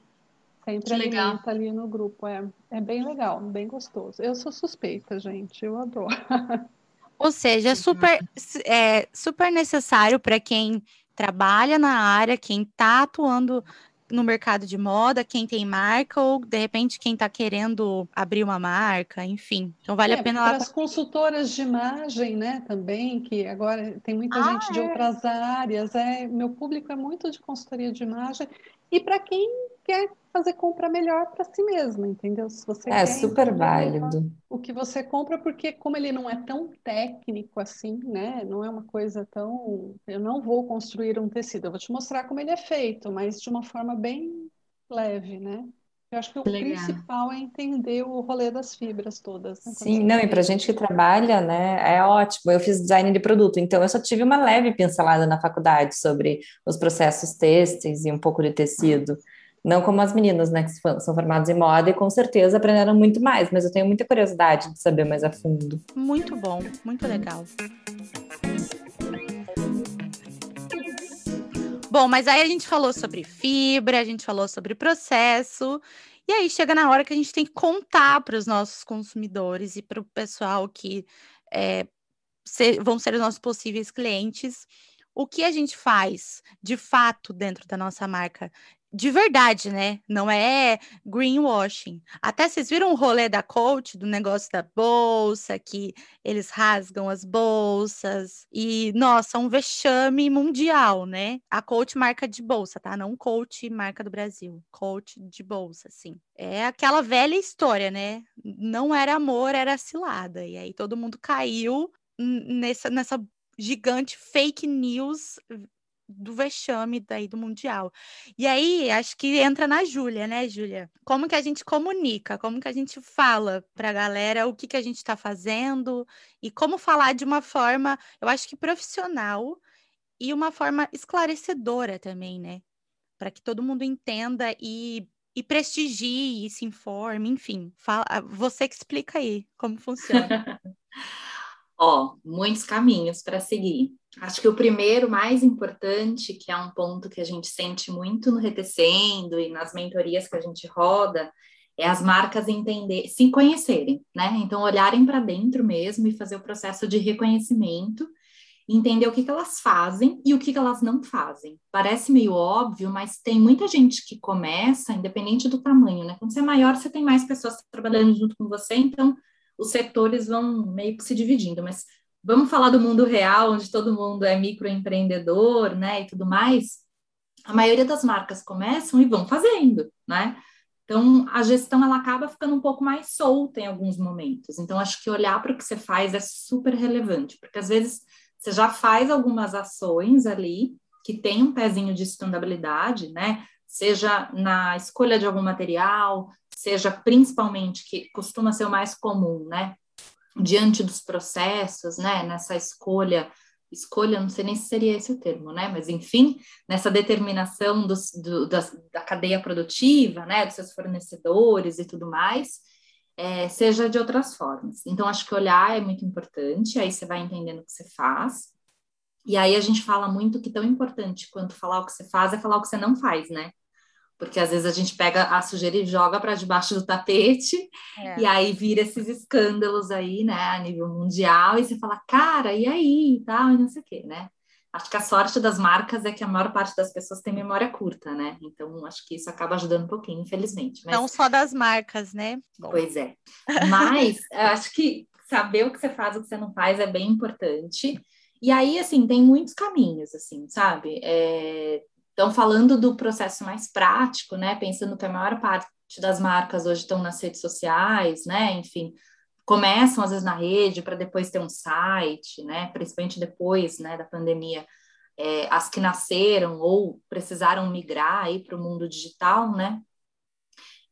sempre legal. alimenta ali no grupo. É, é bem legal, bem gostoso. Eu sou suspeita, gente, eu adoro. Ou seja, é super, é super necessário para quem trabalha na área, quem está atuando no mercado de moda, quem tem marca, ou de repente quem está querendo abrir uma marca, enfim. Então vale É, a pena para lá. as consultoras de imagem, né, também, que agora tem muita Ah, gente de é. outras áreas, é, meu público é muito de consultoria de imagem, e para quem quer fazer compra melhor para si mesmo, entendeu? Se você É super válido. o que você compra, porque como ele não é tão técnico assim, né? Não é uma coisa tão. Eu não vou construir um tecido, eu vou te mostrar como ele é feito, mas de uma forma bem leve, né? Eu acho que o Legal. principal é entender o rolê das fibras todas, né? Sim, não, e para gente que trabalha, né, é ótimo. Eu fiz design de produto, então eu só tive uma leve pincelada na faculdade sobre os processos têxteis e um pouco de tecido. Não como as meninas, né, que são são formadas em moda e com certeza aprenderam muito mais, mas eu tenho muita curiosidade de saber mais a fundo. Muito bom, muito legal. Bom, mas aí a gente falou sobre fibra, a gente falou sobre processo, e aí chega na hora que a gente tem que contar para os nossos consumidores e para o pessoal que é, se- vão ser os nossos possíveis clientes o que a gente faz de fato dentro da nossa marca de verdade, né? Não é greenwashing. Até vocês viram o rolê da coach, do negócio da bolsa, que eles rasgam as bolsas. E, nossa, um vexame mundial, né? A coach marca de bolsa, tá? Não coach marca do Brasil. Coach de bolsa, sim. É aquela velha história, né? Não era amor, era cilada. E aí todo mundo caiu nessa, nessa gigante fake news do vexame daí do Mundial. E aí, acho que entra na Júlia, né, Júlia? Como que a gente comunica, como que a gente fala para a galera o que, que a gente está fazendo e como falar de uma forma, eu acho que profissional e uma forma esclarecedora também, né? Para que todo mundo entenda e, e prestigie e se informe, enfim. Fala, você que explica aí como funciona. Ó, muitos caminhos para seguir. Acho que o primeiro, mais importante, que é um ponto que a gente sente muito no Retecendo e nas mentorias que a gente roda, é as marcas entender, se conhecerem, né? Então, olharem para dentro mesmo e fazer o processo de reconhecimento, entender o que, que elas fazem e o que, que elas não fazem. Parece meio óbvio, mas tem muita gente que começa, independente do tamanho, né? Quando você é maior, você tem mais pessoas trabalhando junto com você, então os setores vão meio que se dividindo, mas vamos falar do mundo real, onde todo mundo é microempreendedor, né, e tudo mais. A maioria das marcas começam e vão fazendo, né? Então, a gestão ela acaba ficando um pouco mais solta em alguns momentos. Então, acho que olhar para o que você faz é super relevante, porque às vezes você já faz algumas ações ali que tem um pezinho de sustentabilidade, né? Seja na escolha de algum material, seja principalmente, que costuma ser o mais comum, né? Diante dos processos, né? Nessa escolha, escolha, não sei nem se seria esse o termo, né? Mas enfim, nessa determinação dos, do, da, cadeia produtiva, né? Dos seus fornecedores e tudo mais, é, seja de outras formas. Então, acho que olhar é muito importante, aí você vai entendendo o que você faz. E aí a gente fala muito que tão importante quanto falar o que você faz é falar o que você não faz, né? Porque às vezes a gente pega a sujeira e joga para debaixo do tapete, é. e aí vira esses escândalos aí, né, a nível mundial, e você fala, cara, e aí, e tal, e não sei o quê, né? Acho que a sorte das marcas é que a maior parte das pessoas tem memória curta, né? Então, acho que isso acaba ajudando um pouquinho, infelizmente. Mas... Não só das marcas, né? Bom. Pois é. Mas, acho que saber o que você faz, o que você não faz é bem importante. E aí, assim, tem muitos caminhos, assim, sabe? É, então, falando do processo mais prático, né, pensando que a maior parte das marcas hoje estão nas redes sociais, né, enfim, começam às vezes na rede para depois ter um site, né, principalmente depois, né, da pandemia, é, as que nasceram ou precisaram migrar para o mundo digital, né,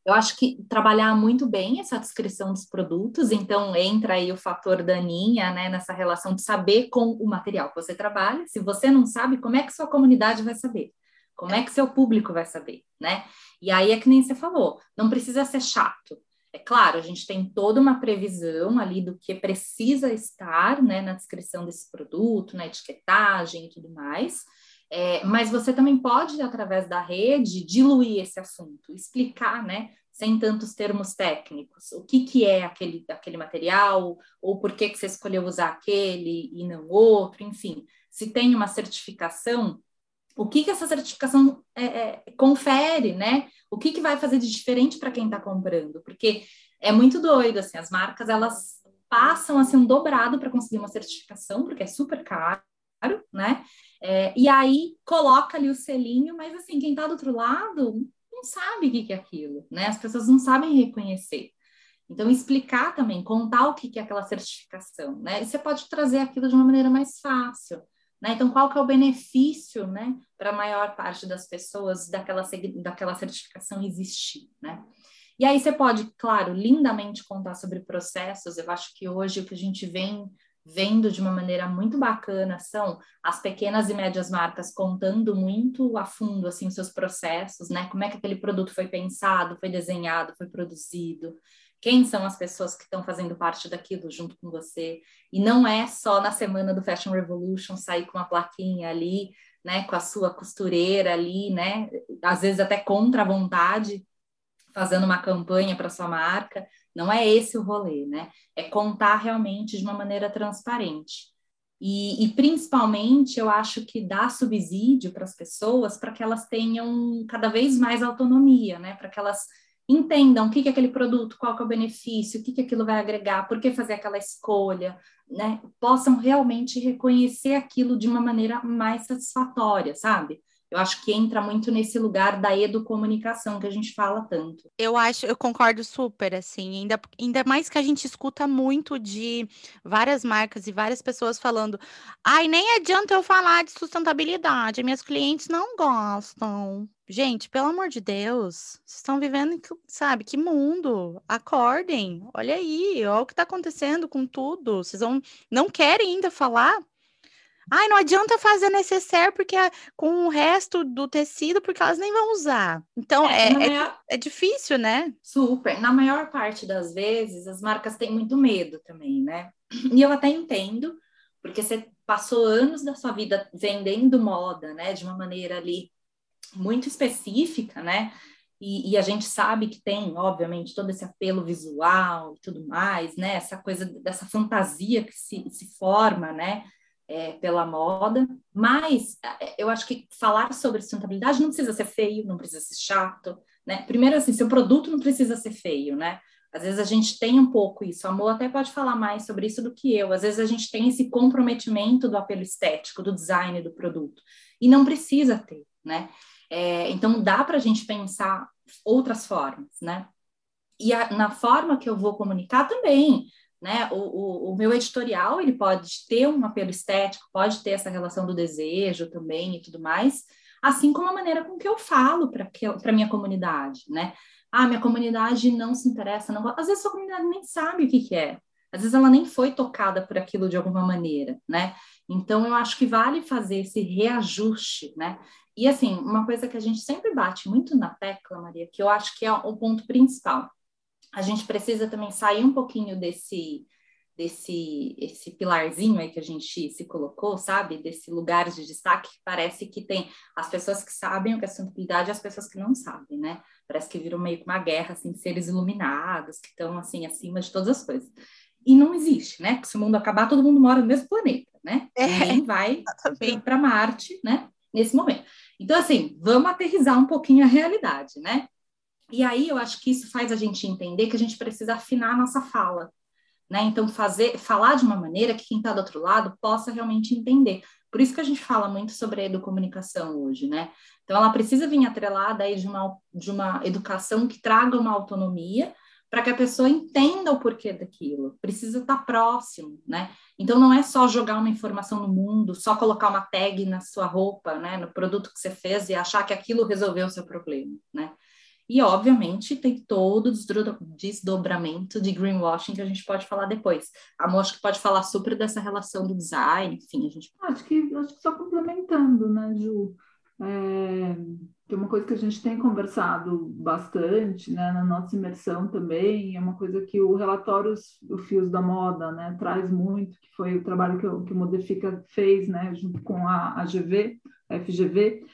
eu acho que trabalhar muito bem essa descrição dos produtos, então entra aí o fator daninha, né, nessa relação de saber com o material que você trabalha. Se você não sabe, como é que sua comunidade vai saber? Como é que seu público vai saber, né? E aí é que nem você falou, não precisa ser chato. É claro, a gente tem toda uma previsão ali do que precisa estar, né, na descrição desse produto, na etiquetagem e tudo mais. É, mas você também pode, através da rede, diluir esse assunto, explicar, né, sem tantos termos técnicos, o que, que é aquele, aquele material, ou por que, que você escolheu usar aquele e não outro, enfim. Se tem uma certificação, o que, que essa certificação é, é, confere, né? O que, que vai fazer de diferente para quem está comprando? Porque é muito doido, assim, as marcas, elas passam, assim, um dobrado para conseguir uma certificação, porque é super caro, né? É, e aí coloca ali o selinho, mas, assim, quem está do outro lado não sabe o que, que é aquilo, né? As pessoas não sabem reconhecer. Então, explicar também, contar o que, que é aquela certificação, né? E você pode trazer aquilo de uma maneira mais fácil. Né? Então, qual que é o benefício né, para a maior parte das pessoas daquela, daquela certificação existir? Né? E aí você pode, claro, lindamente contar sobre processos. Eu acho que hoje o que a gente vem vendo de uma maneira muito bacana são as pequenas e médias marcas contando muito a fundo assim seus processos, né? Como é que aquele produto foi pensado, foi desenhado, foi produzido, quem são as pessoas que estão fazendo parte daquilo junto com você. E não é só na semana do Fashion Revolution sair com uma plaquinha ali, né, com a sua costureira ali, né, às vezes até contra a vontade, fazendo uma campanha para sua marca. Não é esse o rolê, né? É contar realmente de uma maneira transparente. E, e, principalmente eu acho que dá subsídio para as pessoas para que elas tenham cada vez mais autonomia, né? Para que elas entendam o que, é aquele produto, qual é o benefício, o que, que aquilo vai agregar, por que fazer aquela escolha, né? Possam realmente reconhecer aquilo de uma maneira mais satisfatória, sabe? Eu acho que entra muito nesse lugar da educomunicação que a gente fala tanto. Eu acho, eu concordo super, assim, ainda, ainda mais que a gente escuta muito de várias marcas e várias pessoas falando, ai, nem adianta eu falar de sustentabilidade, minhas clientes não gostam. Gente, pelo amor de Deus, vocês estão vivendo, sabe, que mundo? Acordem, olha aí, olha o que está acontecendo com tudo. Vocês vão, não querem ainda falar? Ai, não adianta fazer necessaire porque é com o resto do tecido, porque elas nem vão usar. Então, é, é, é maior... é, difícil, né? Super. Na maior parte das vezes, as marcas têm muito medo também, né? E eu até entendo, porque você passou anos da sua vida vendendo moda, né? De uma maneira ali muito específica, né? E, e, a gente sabe que tem, obviamente, todo esse apelo visual e tudo mais, né? Essa coisa dessa fantasia que se, se forma, né? é, pela moda, mas é, eu acho que falar sobre sustentabilidade não precisa ser feio, não precisa ser chato, né? Primeiro, assim, seu produto não precisa ser feio, né? Às vezes a gente tem um pouco isso, a Mo até pode falar mais sobre isso do que eu. Às vezes a gente tem esse comprometimento do apelo estético, do design do produto, e não precisa ter, né? É, então dá para a gente pensar outras formas, né? E a, na forma que eu vou comunicar também, né? O, o, o, meu editorial ele pode ter um apelo estético, pode ter essa relação do desejo também e tudo mais, assim como a maneira com que eu falo para minha comunidade, né? Ah, minha comunidade não se interessa, não... às vezes a sua comunidade nem sabe o que, que é, às vezes ela nem foi tocada por aquilo de alguma maneira, né? Então eu acho que vale fazer esse reajuste, né? E assim, uma coisa que a gente sempre bate muito na tecla, Maria, que eu acho que é o ponto principal a gente precisa também sair um pouquinho desse desse esse pilarzinho aí que a gente se colocou, sabe? Desse lugar de destaque que parece que tem as pessoas que sabem o que é sustentabilidade e as pessoas que não sabem, né? Parece que virou meio que uma guerra, assim, de seres iluminados, que estão, assim, acima de todas as coisas. E não existe, né? Porque se o mundo acabar, todo mundo mora no mesmo planeta, né? É, Ninguém vai para Marte, né? Nesse momento. Então, assim, vamos aterrizar um pouquinho a realidade, né? E aí eu acho que isso faz a gente entender que a gente precisa afinar a nossa fala, né? Então fazer, falar de uma maneira que quem está do outro lado possa realmente entender. Por isso que a gente fala muito sobre a educomunicação hoje, né? Então ela precisa vir atrelada aí de uma, de uma educação que traga uma autonomia para que a pessoa entenda o porquê daquilo. Precisa estar tá próximo, né? Então não é só jogar uma informação no mundo, só colocar uma tag na sua roupa, né, no produto que você fez e achar que aquilo resolveu o seu problema, né? E, obviamente, tem todo o desdobramento de greenwashing que a gente pode falar depois. A Mo acho que pode falar super dessa relação do design, enfim, a gente... Acho que, acho que só complementando, né, Ju? É, que é uma coisa que a gente tem conversado bastante, né, na nossa imersão também, é uma coisa que o relatório o Fios da Moda, né, traz muito, que foi o trabalho que, o, que o Modifica fez, né, junto com a, a GV, a FGV,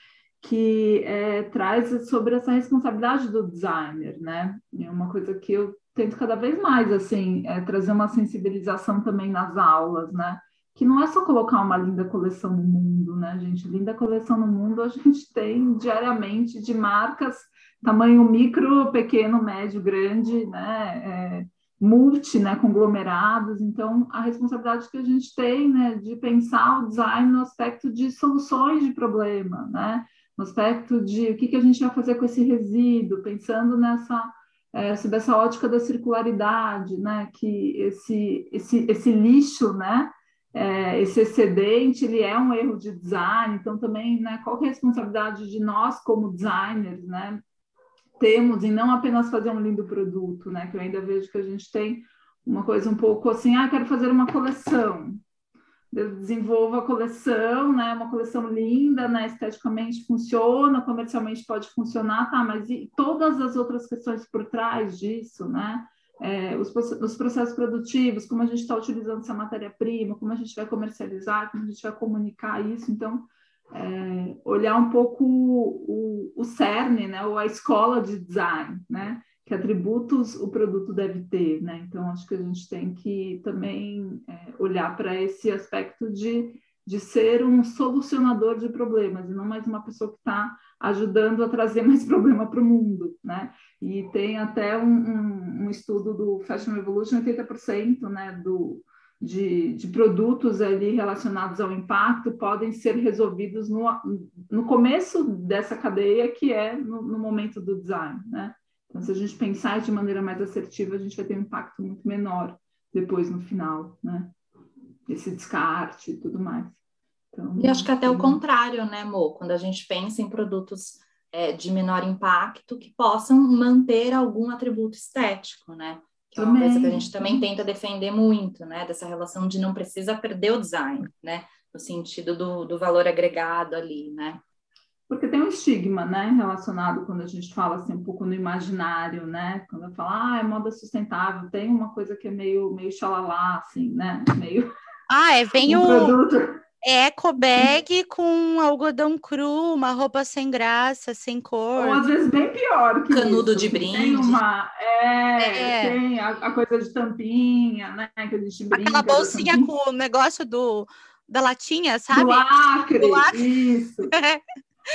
que é, traz sobre essa responsabilidade do designer, né? É uma coisa que eu tento cada vez mais, assim, é trazer uma sensibilização também nas aulas, né? Que não é só colocar uma linda coleção no mundo, né, gente? Linda coleção no mundo a gente tem diariamente de marcas tamanho micro, pequeno, médio, grande, né? É, multi, né, conglomerados. Então, a responsabilidade que a gente tem, né, de pensar o design no aspecto de soluções de problema, né? no aspecto de o que, que a gente vai fazer com esse resíduo, pensando nessa é, sob essa ótica da circularidade, né, que esse, esse, esse lixo, né, é, esse excedente, ele é um erro de design, então também, né, qual é a responsabilidade de nós como designers, né, temos em não apenas fazer um lindo produto, né, que eu ainda vejo que a gente tem uma coisa um pouco assim, ah, quero fazer uma coleção, eu desenvolvo a coleção, né? Uma coleção linda, né? Esteticamente funciona, comercialmente pode funcionar, tá? Mas e todas as outras questões por trás disso, né? É, os, os, processos produtivos, como a gente está utilizando essa matéria-prima, como a gente vai comercializar, como a gente vai comunicar isso. Então, é, olhar um pouco o, o, cerne, né? Ou a escola de design, né? que atributos o produto deve ter, né? Então, acho que a gente tem que também é, olhar para esse aspecto de, de ser um solucionador de problemas e não mais uma pessoa que está ajudando a trazer mais problema para o mundo, né? E tem até um, um, um, estudo do Fashion Revolution, 80% né, do, de, de, produtos ali relacionados ao impacto podem ser resolvidos no, no começo dessa cadeia, que é no, no momento do design, né? Então, se a gente pensar de maneira mais assertiva, a gente vai ter um impacto muito menor depois no final, né? Esse descarte e tudo mais. Então, e acho que até o contrário, né, Mo? Quando a gente pensa em produtos é, de menor impacto que possam manter algum atributo estético, né? Que é uma coisa que a gente também tenta defender muito, né? Dessa relação de não precisa perder o design, né? No sentido do, do valor agregado ali, né? porque tem um estigma, né, relacionado quando a gente fala assim um pouco no imaginário, né, quando eu falo, ah, é moda sustentável, tem uma coisa que é meio, meio xalalá, assim, né, meio... Ah, é, vem um o... Produto... É eco bag com algodão cru, uma roupa sem graça, sem cor. Ou às vezes bem pior que Canudo isso. de brinde. Tem uma, é, é. tem a, a, coisa de tampinha, né, que a gente brinca. Aquela bolsinha com o negócio do da latinha, sabe? Do lacre, do lacre. isso.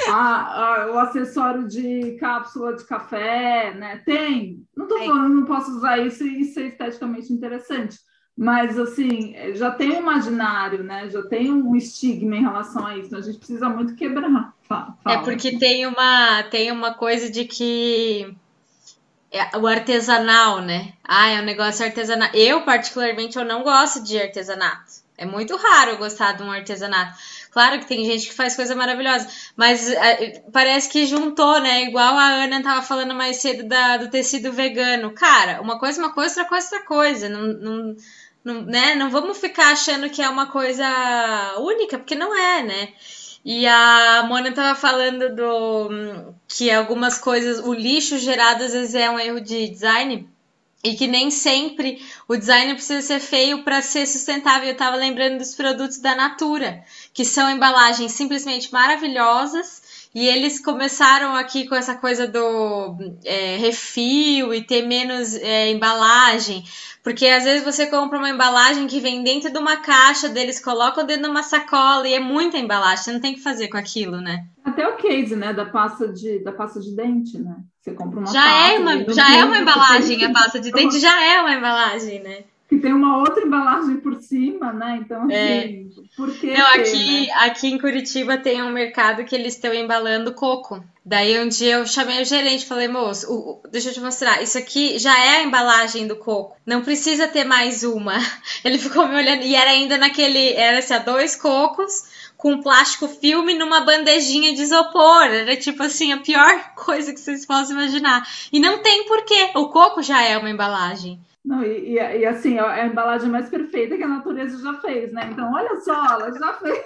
Ah, ah, o acessório de cápsula de café, né? Tem. Não estou falando, não posso usar isso e ser esteticamente interessante. Mas, assim, já tem um imaginário, né? Já tem um estigma em relação a isso. A gente precisa muito quebrar. Fala. É porque tem uma, tem uma coisa de que é o artesanal, né? Ah, é um negócio artesanal. Eu, particularmente, eu não gosto de artesanato. É muito raro eu gostar de um artesanato. Claro que tem gente que faz coisa maravilhosa, mas é, parece que juntou, né? Igual a Ana tava falando mais cedo da, do tecido vegano. Cara, uma coisa é uma coisa, outra coisa é outra coisa. Não, não, não, né? não vamos ficar achando que é uma coisa única, porque não é, né? E a Mona tava falando do que algumas coisas, o lixo gerado às vezes é um erro de design e que nem sempre o design precisa ser feio para ser sustentável. Eu estava lembrando dos produtos da Natura, que são embalagens simplesmente maravilhosas. E eles começaram aqui com essa coisa do é, refil e ter menos é, embalagem, porque às vezes você compra uma embalagem que vem dentro de uma caixa, deles colocam dentro de uma sacola e é muita embalagem, você não tem que fazer com aquilo, né? Até o case, né, da pasta de, da pasta de dente, né? Você compra uma já pasta, é uma já é uma embalagem a pasta de dente já é uma embalagem né que tem uma outra embalagem por cima né então assim, é. por que não ter, aqui né? aqui em Curitiba tem um mercado que eles estão embalando coco daí um dia eu chamei o gerente falei moço o, o, deixa eu te mostrar isso aqui já é a embalagem do coco não precisa ter mais uma ele ficou me olhando e era ainda naquele era assim, dois cocos com plástico filme numa bandejinha de isopor. Era tipo assim, a pior coisa que vocês possam imaginar. E não tem porquê. O coco já é uma embalagem. Não, e, e, assim, é a embalagem mais perfeita que a natureza já fez, né? Então, olha só, ela já fez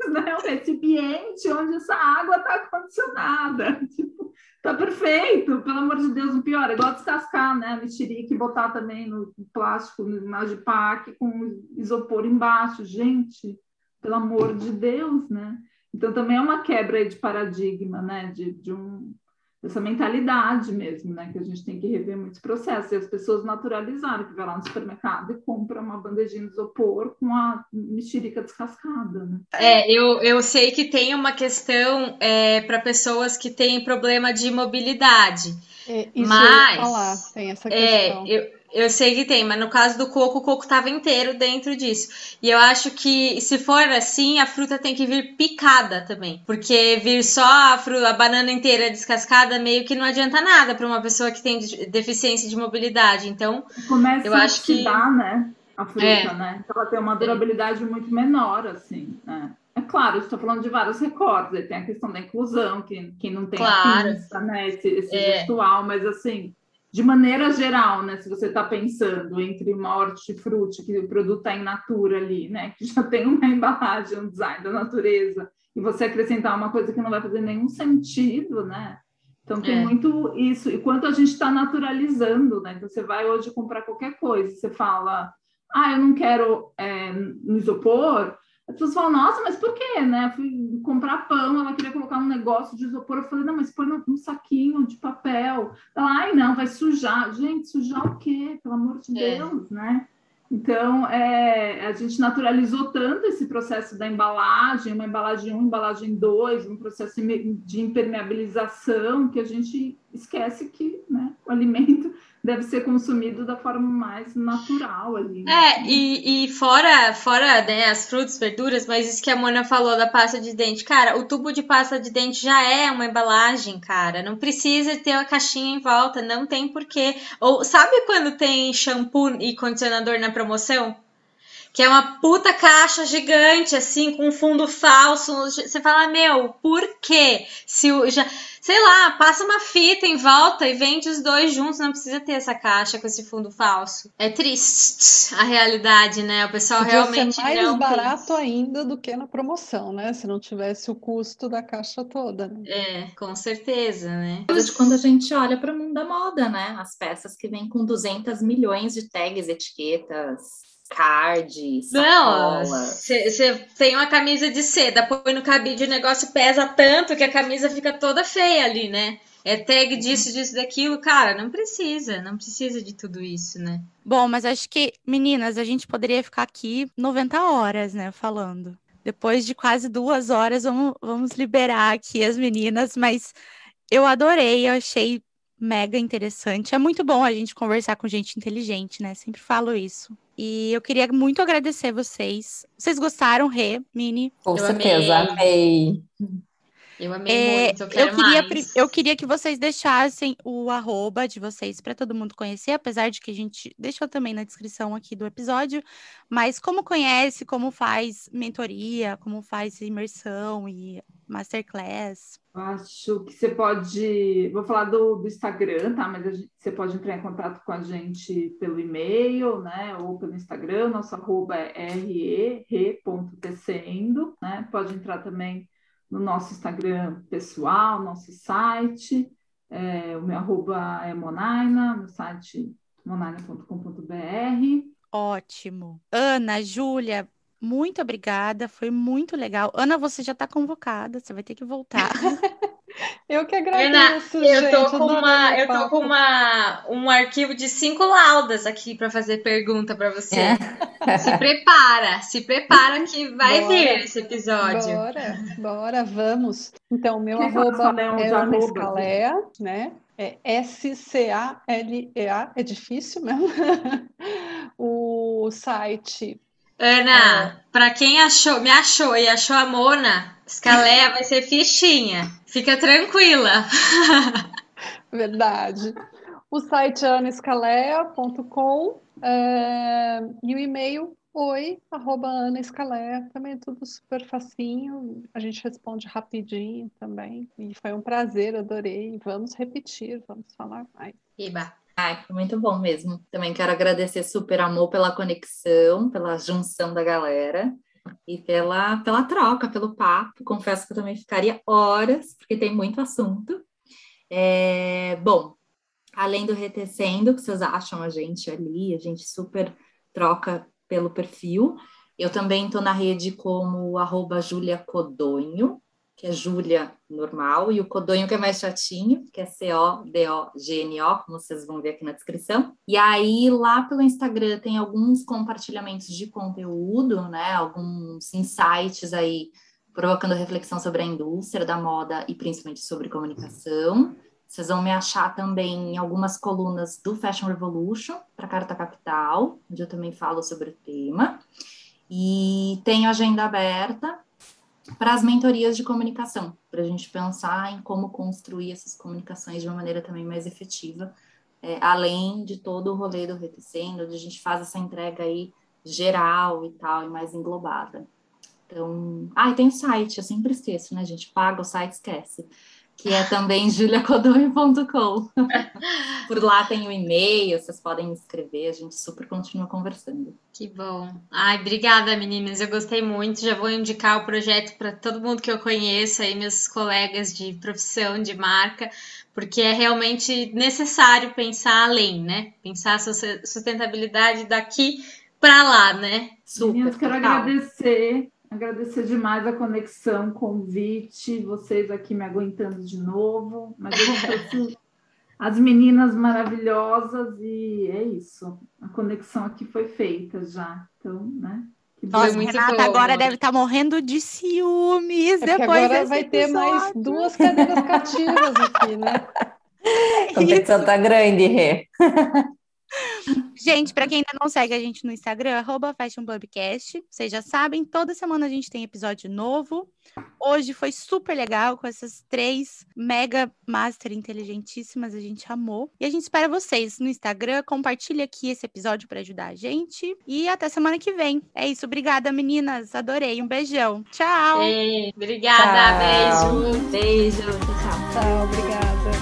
né, um recipiente onde essa água está condicionada. Tipo, tá perfeito, pelo amor de Deus, o pior, é igual descascar, né? Mexerica e botar também no plástico, no Magipac, com isopor embaixo. Gente, pelo amor de Deus, né? Então também é uma quebra de paradigma, né? De, de um, dessa mentalidade mesmo, né? Que a gente tem que rever muitos processos. E as pessoas naturalizaram, que vai lá no supermercado e compra uma bandejinha de isopor com a mexerica descascada, né? É, eu, eu sei que tem uma questão é, para pessoas que têm problema de mobilidade. É, isso mas, falar, tem essa é, questão. É, eu, eu sei que tem, mas no caso do coco, o coco estava inteiro dentro disso. E eu acho que se for assim, a fruta tem que vir picada também. Porque vir só a, fruta, a banana inteira descascada meio que não adianta nada para uma pessoa que tem deficiência de mobilidade. Então, Começa eu acho que. Dá, né? A fruta, é. né? Então, ela tem uma durabilidade é. muito menor, assim, né? É claro, estou falando de vários recordes, tem a questão da inclusão, que, que não tem claro. a pinça, né? Esse, esse é. gestual, mas assim, de maneira geral, né? Se você está pensando entre uma hortifruti, que o produto está em natura ali, né? Que já tem uma embalagem, um design da natureza, e você acrescentar uma coisa que não vai fazer nenhum sentido, né? Então tem é. muito isso. E quanto a gente está naturalizando, né? Então você vai hoje comprar qualquer coisa, você fala, ah, eu não quero é, no isopor, As pessoas falam, nossa, mas por quê, né? Fui comprar pão, ela queria colocar um negócio de isopor. Eu falei, não, mas põe num saquinho de papel. Ela, ai, não, vai sujar. Gente, sujar o quê? Pelo amor de é. Deus, né? Então, é, a gente naturalizou tanto esse processo da embalagem, uma embalagem 1, embalagem 2, um processo de impermeabilização, que a gente esquece que né, o alimento deve ser consumido da forma mais natural ali. Né? É, e, e fora, fora né, as frutas, verduras, mas isso que a Mona falou da pasta de dente, cara, o tubo de pasta de dente já é uma embalagem, cara. Não precisa ter uma caixinha em volta, não tem porquê. Ou sabe quando tem shampoo e condicionador na promoção? Que é uma puta caixa gigante, assim, com um fundo falso. Você fala, meu, por quê? Se o, já, sei lá, passa uma fita em volta e vende os dois juntos, não precisa ter essa caixa com esse fundo falso. É triste a realidade, né? O pessoal Podia realmente ser mais não barato pensa. ainda do que na promoção, né? Se não tivesse o custo da caixa toda. Né? É, com certeza, né? De quando a gente olha para o mundo da moda, né? As peças que vêm com 200 milhões de tags, etiquetas, card, sacola. Não, você tem uma camisa de seda, põe no cabide, o negócio pesa tanto que a camisa fica toda feia ali, né? É tag disso, disso, daquilo. Cara, não precisa, não precisa de tudo isso, né? Bom, mas acho que, meninas, a gente poderia ficar aqui 90 horas, né, falando. Depois de quase duas horas, vamos, vamos liberar aqui as meninas, mas eu adorei, eu achei mega interessante. É muito bom a gente conversar com gente inteligente, né? Sempre falo isso. E eu queria muito agradecer vocês. Vocês gostaram, Rê, Mini? Com eu certeza, amei. amei. Eu amei é, muito, eu quero eu queria, mais. Eu queria que vocês deixassem o arroba de vocês para todo mundo conhecer, apesar de que a gente deixou também na descrição aqui do episódio, mas como conhece, como faz mentoria, como faz imersão e masterclass? Acho que você pode. Vou falar do, do Instagram, tá? Mas gente, você pode entrar em contato com a gente pelo e-mail, né? Ou pelo Instagram. Nosso arroba é re.tecendo, né? Pode entrar também no nosso Instagram pessoal, nosso site. É, o meu arroba é Monaina, meu site monaina.com.br. Ótimo. Ana, Júlia, muito obrigada, foi muito legal. Ana, você já está convocada, você vai ter que voltar. Eu que agradeço, Ana, eu tô com uma, eu tô com uma um arquivo de cinco laudas aqui para fazer pergunta para você. É. Se prepara, se prepara que vai bora, vir esse episódio. Bora, bora, vamos. Então, meu que arroba é Ana Escalea, né? É S-C-A-L-E-A, é difícil mesmo. o site Ana, é. para quem achou, me achou e achou a Mona, Scalea vai ser fichinha. Fica tranquila. Verdade. O site é anaescalea.com é, e o e-mail oi, arroba Ana Escalea, também é tudo super facinho, a gente responde rapidinho também, e foi um prazer, adorei, vamos repetir, vamos falar mais. Iba. Ai, foi muito bom mesmo. Também quero agradecer super amor pela conexão, pela junção da galera e pela, pela troca, pelo papo. Confesso que eu também ficaria horas, porque tem muito assunto. É, bom, além do retecendo, que vocês acham a gente ali, a gente super troca pelo perfil. Eu também estou na rede como arroba Julia Codonho, que é Júlia normal, e o Codonho que é mais chatinho, que é C-O-D-O-G-N-O, como vocês vão ver aqui na descrição. E aí, lá pelo Instagram, tem alguns compartilhamentos de conteúdo, né? Alguns insights aí, provocando reflexão sobre a indústria da moda e principalmente sobre comunicação. Vocês vão me achar também em algumas colunas do Fashion Revolution, para Carta Capital, onde eu também falo sobre o tema. E tenho agenda aberta para as mentorias de comunicação, para a gente pensar em como construir essas comunicações de uma maneira também mais efetiva, é, além de todo o rolê do Retecendo, onde a gente faz essa entrega aí geral e tal, e mais englobada. Então, ah, e tem o site, eu sempre esqueço, né, gente? Paga o site, esquece que é também juliacodoi.com. Por lá tem o um e-mail, vocês podem escrever, a gente super continua conversando. Que bom. Ai, obrigada, meninas. Eu gostei muito. Já vou indicar o projeto para todo mundo que eu conheço aí, meus colegas de profissão, de marca, porque é realmente necessário pensar além, né? Pensar a sustentabilidade daqui para lá, né? Super. Meninas, quero agradecer Agradecer demais a conexão, convite, vocês aqui me aguentando de novo, mas eu trouxe as meninas maravilhosas e é isso. A conexão aqui foi feita já. Então, né? Que Nossa, muito Renata bom. agora deve estar morrendo de ciúmes É depois agora vai ter mais episódio. duas cadeiras cativas aqui, né? A competição tá grande, Rê. Gente, para quem ainda não segue a gente no Instagram, arroba FashionPubcast, vocês já sabem, toda semana a gente tem episódio novo. Hoje foi super legal com essas três mega master inteligentíssimas, a gente amou. E a gente espera vocês no Instagram, compartilhe aqui esse episódio para ajudar a gente. E até semana que vem. É isso, obrigada meninas, adorei, um beijão. Tchau! Ei, obrigada, Tchau. beijo. Beijo, tchau, tchau. Obrigada.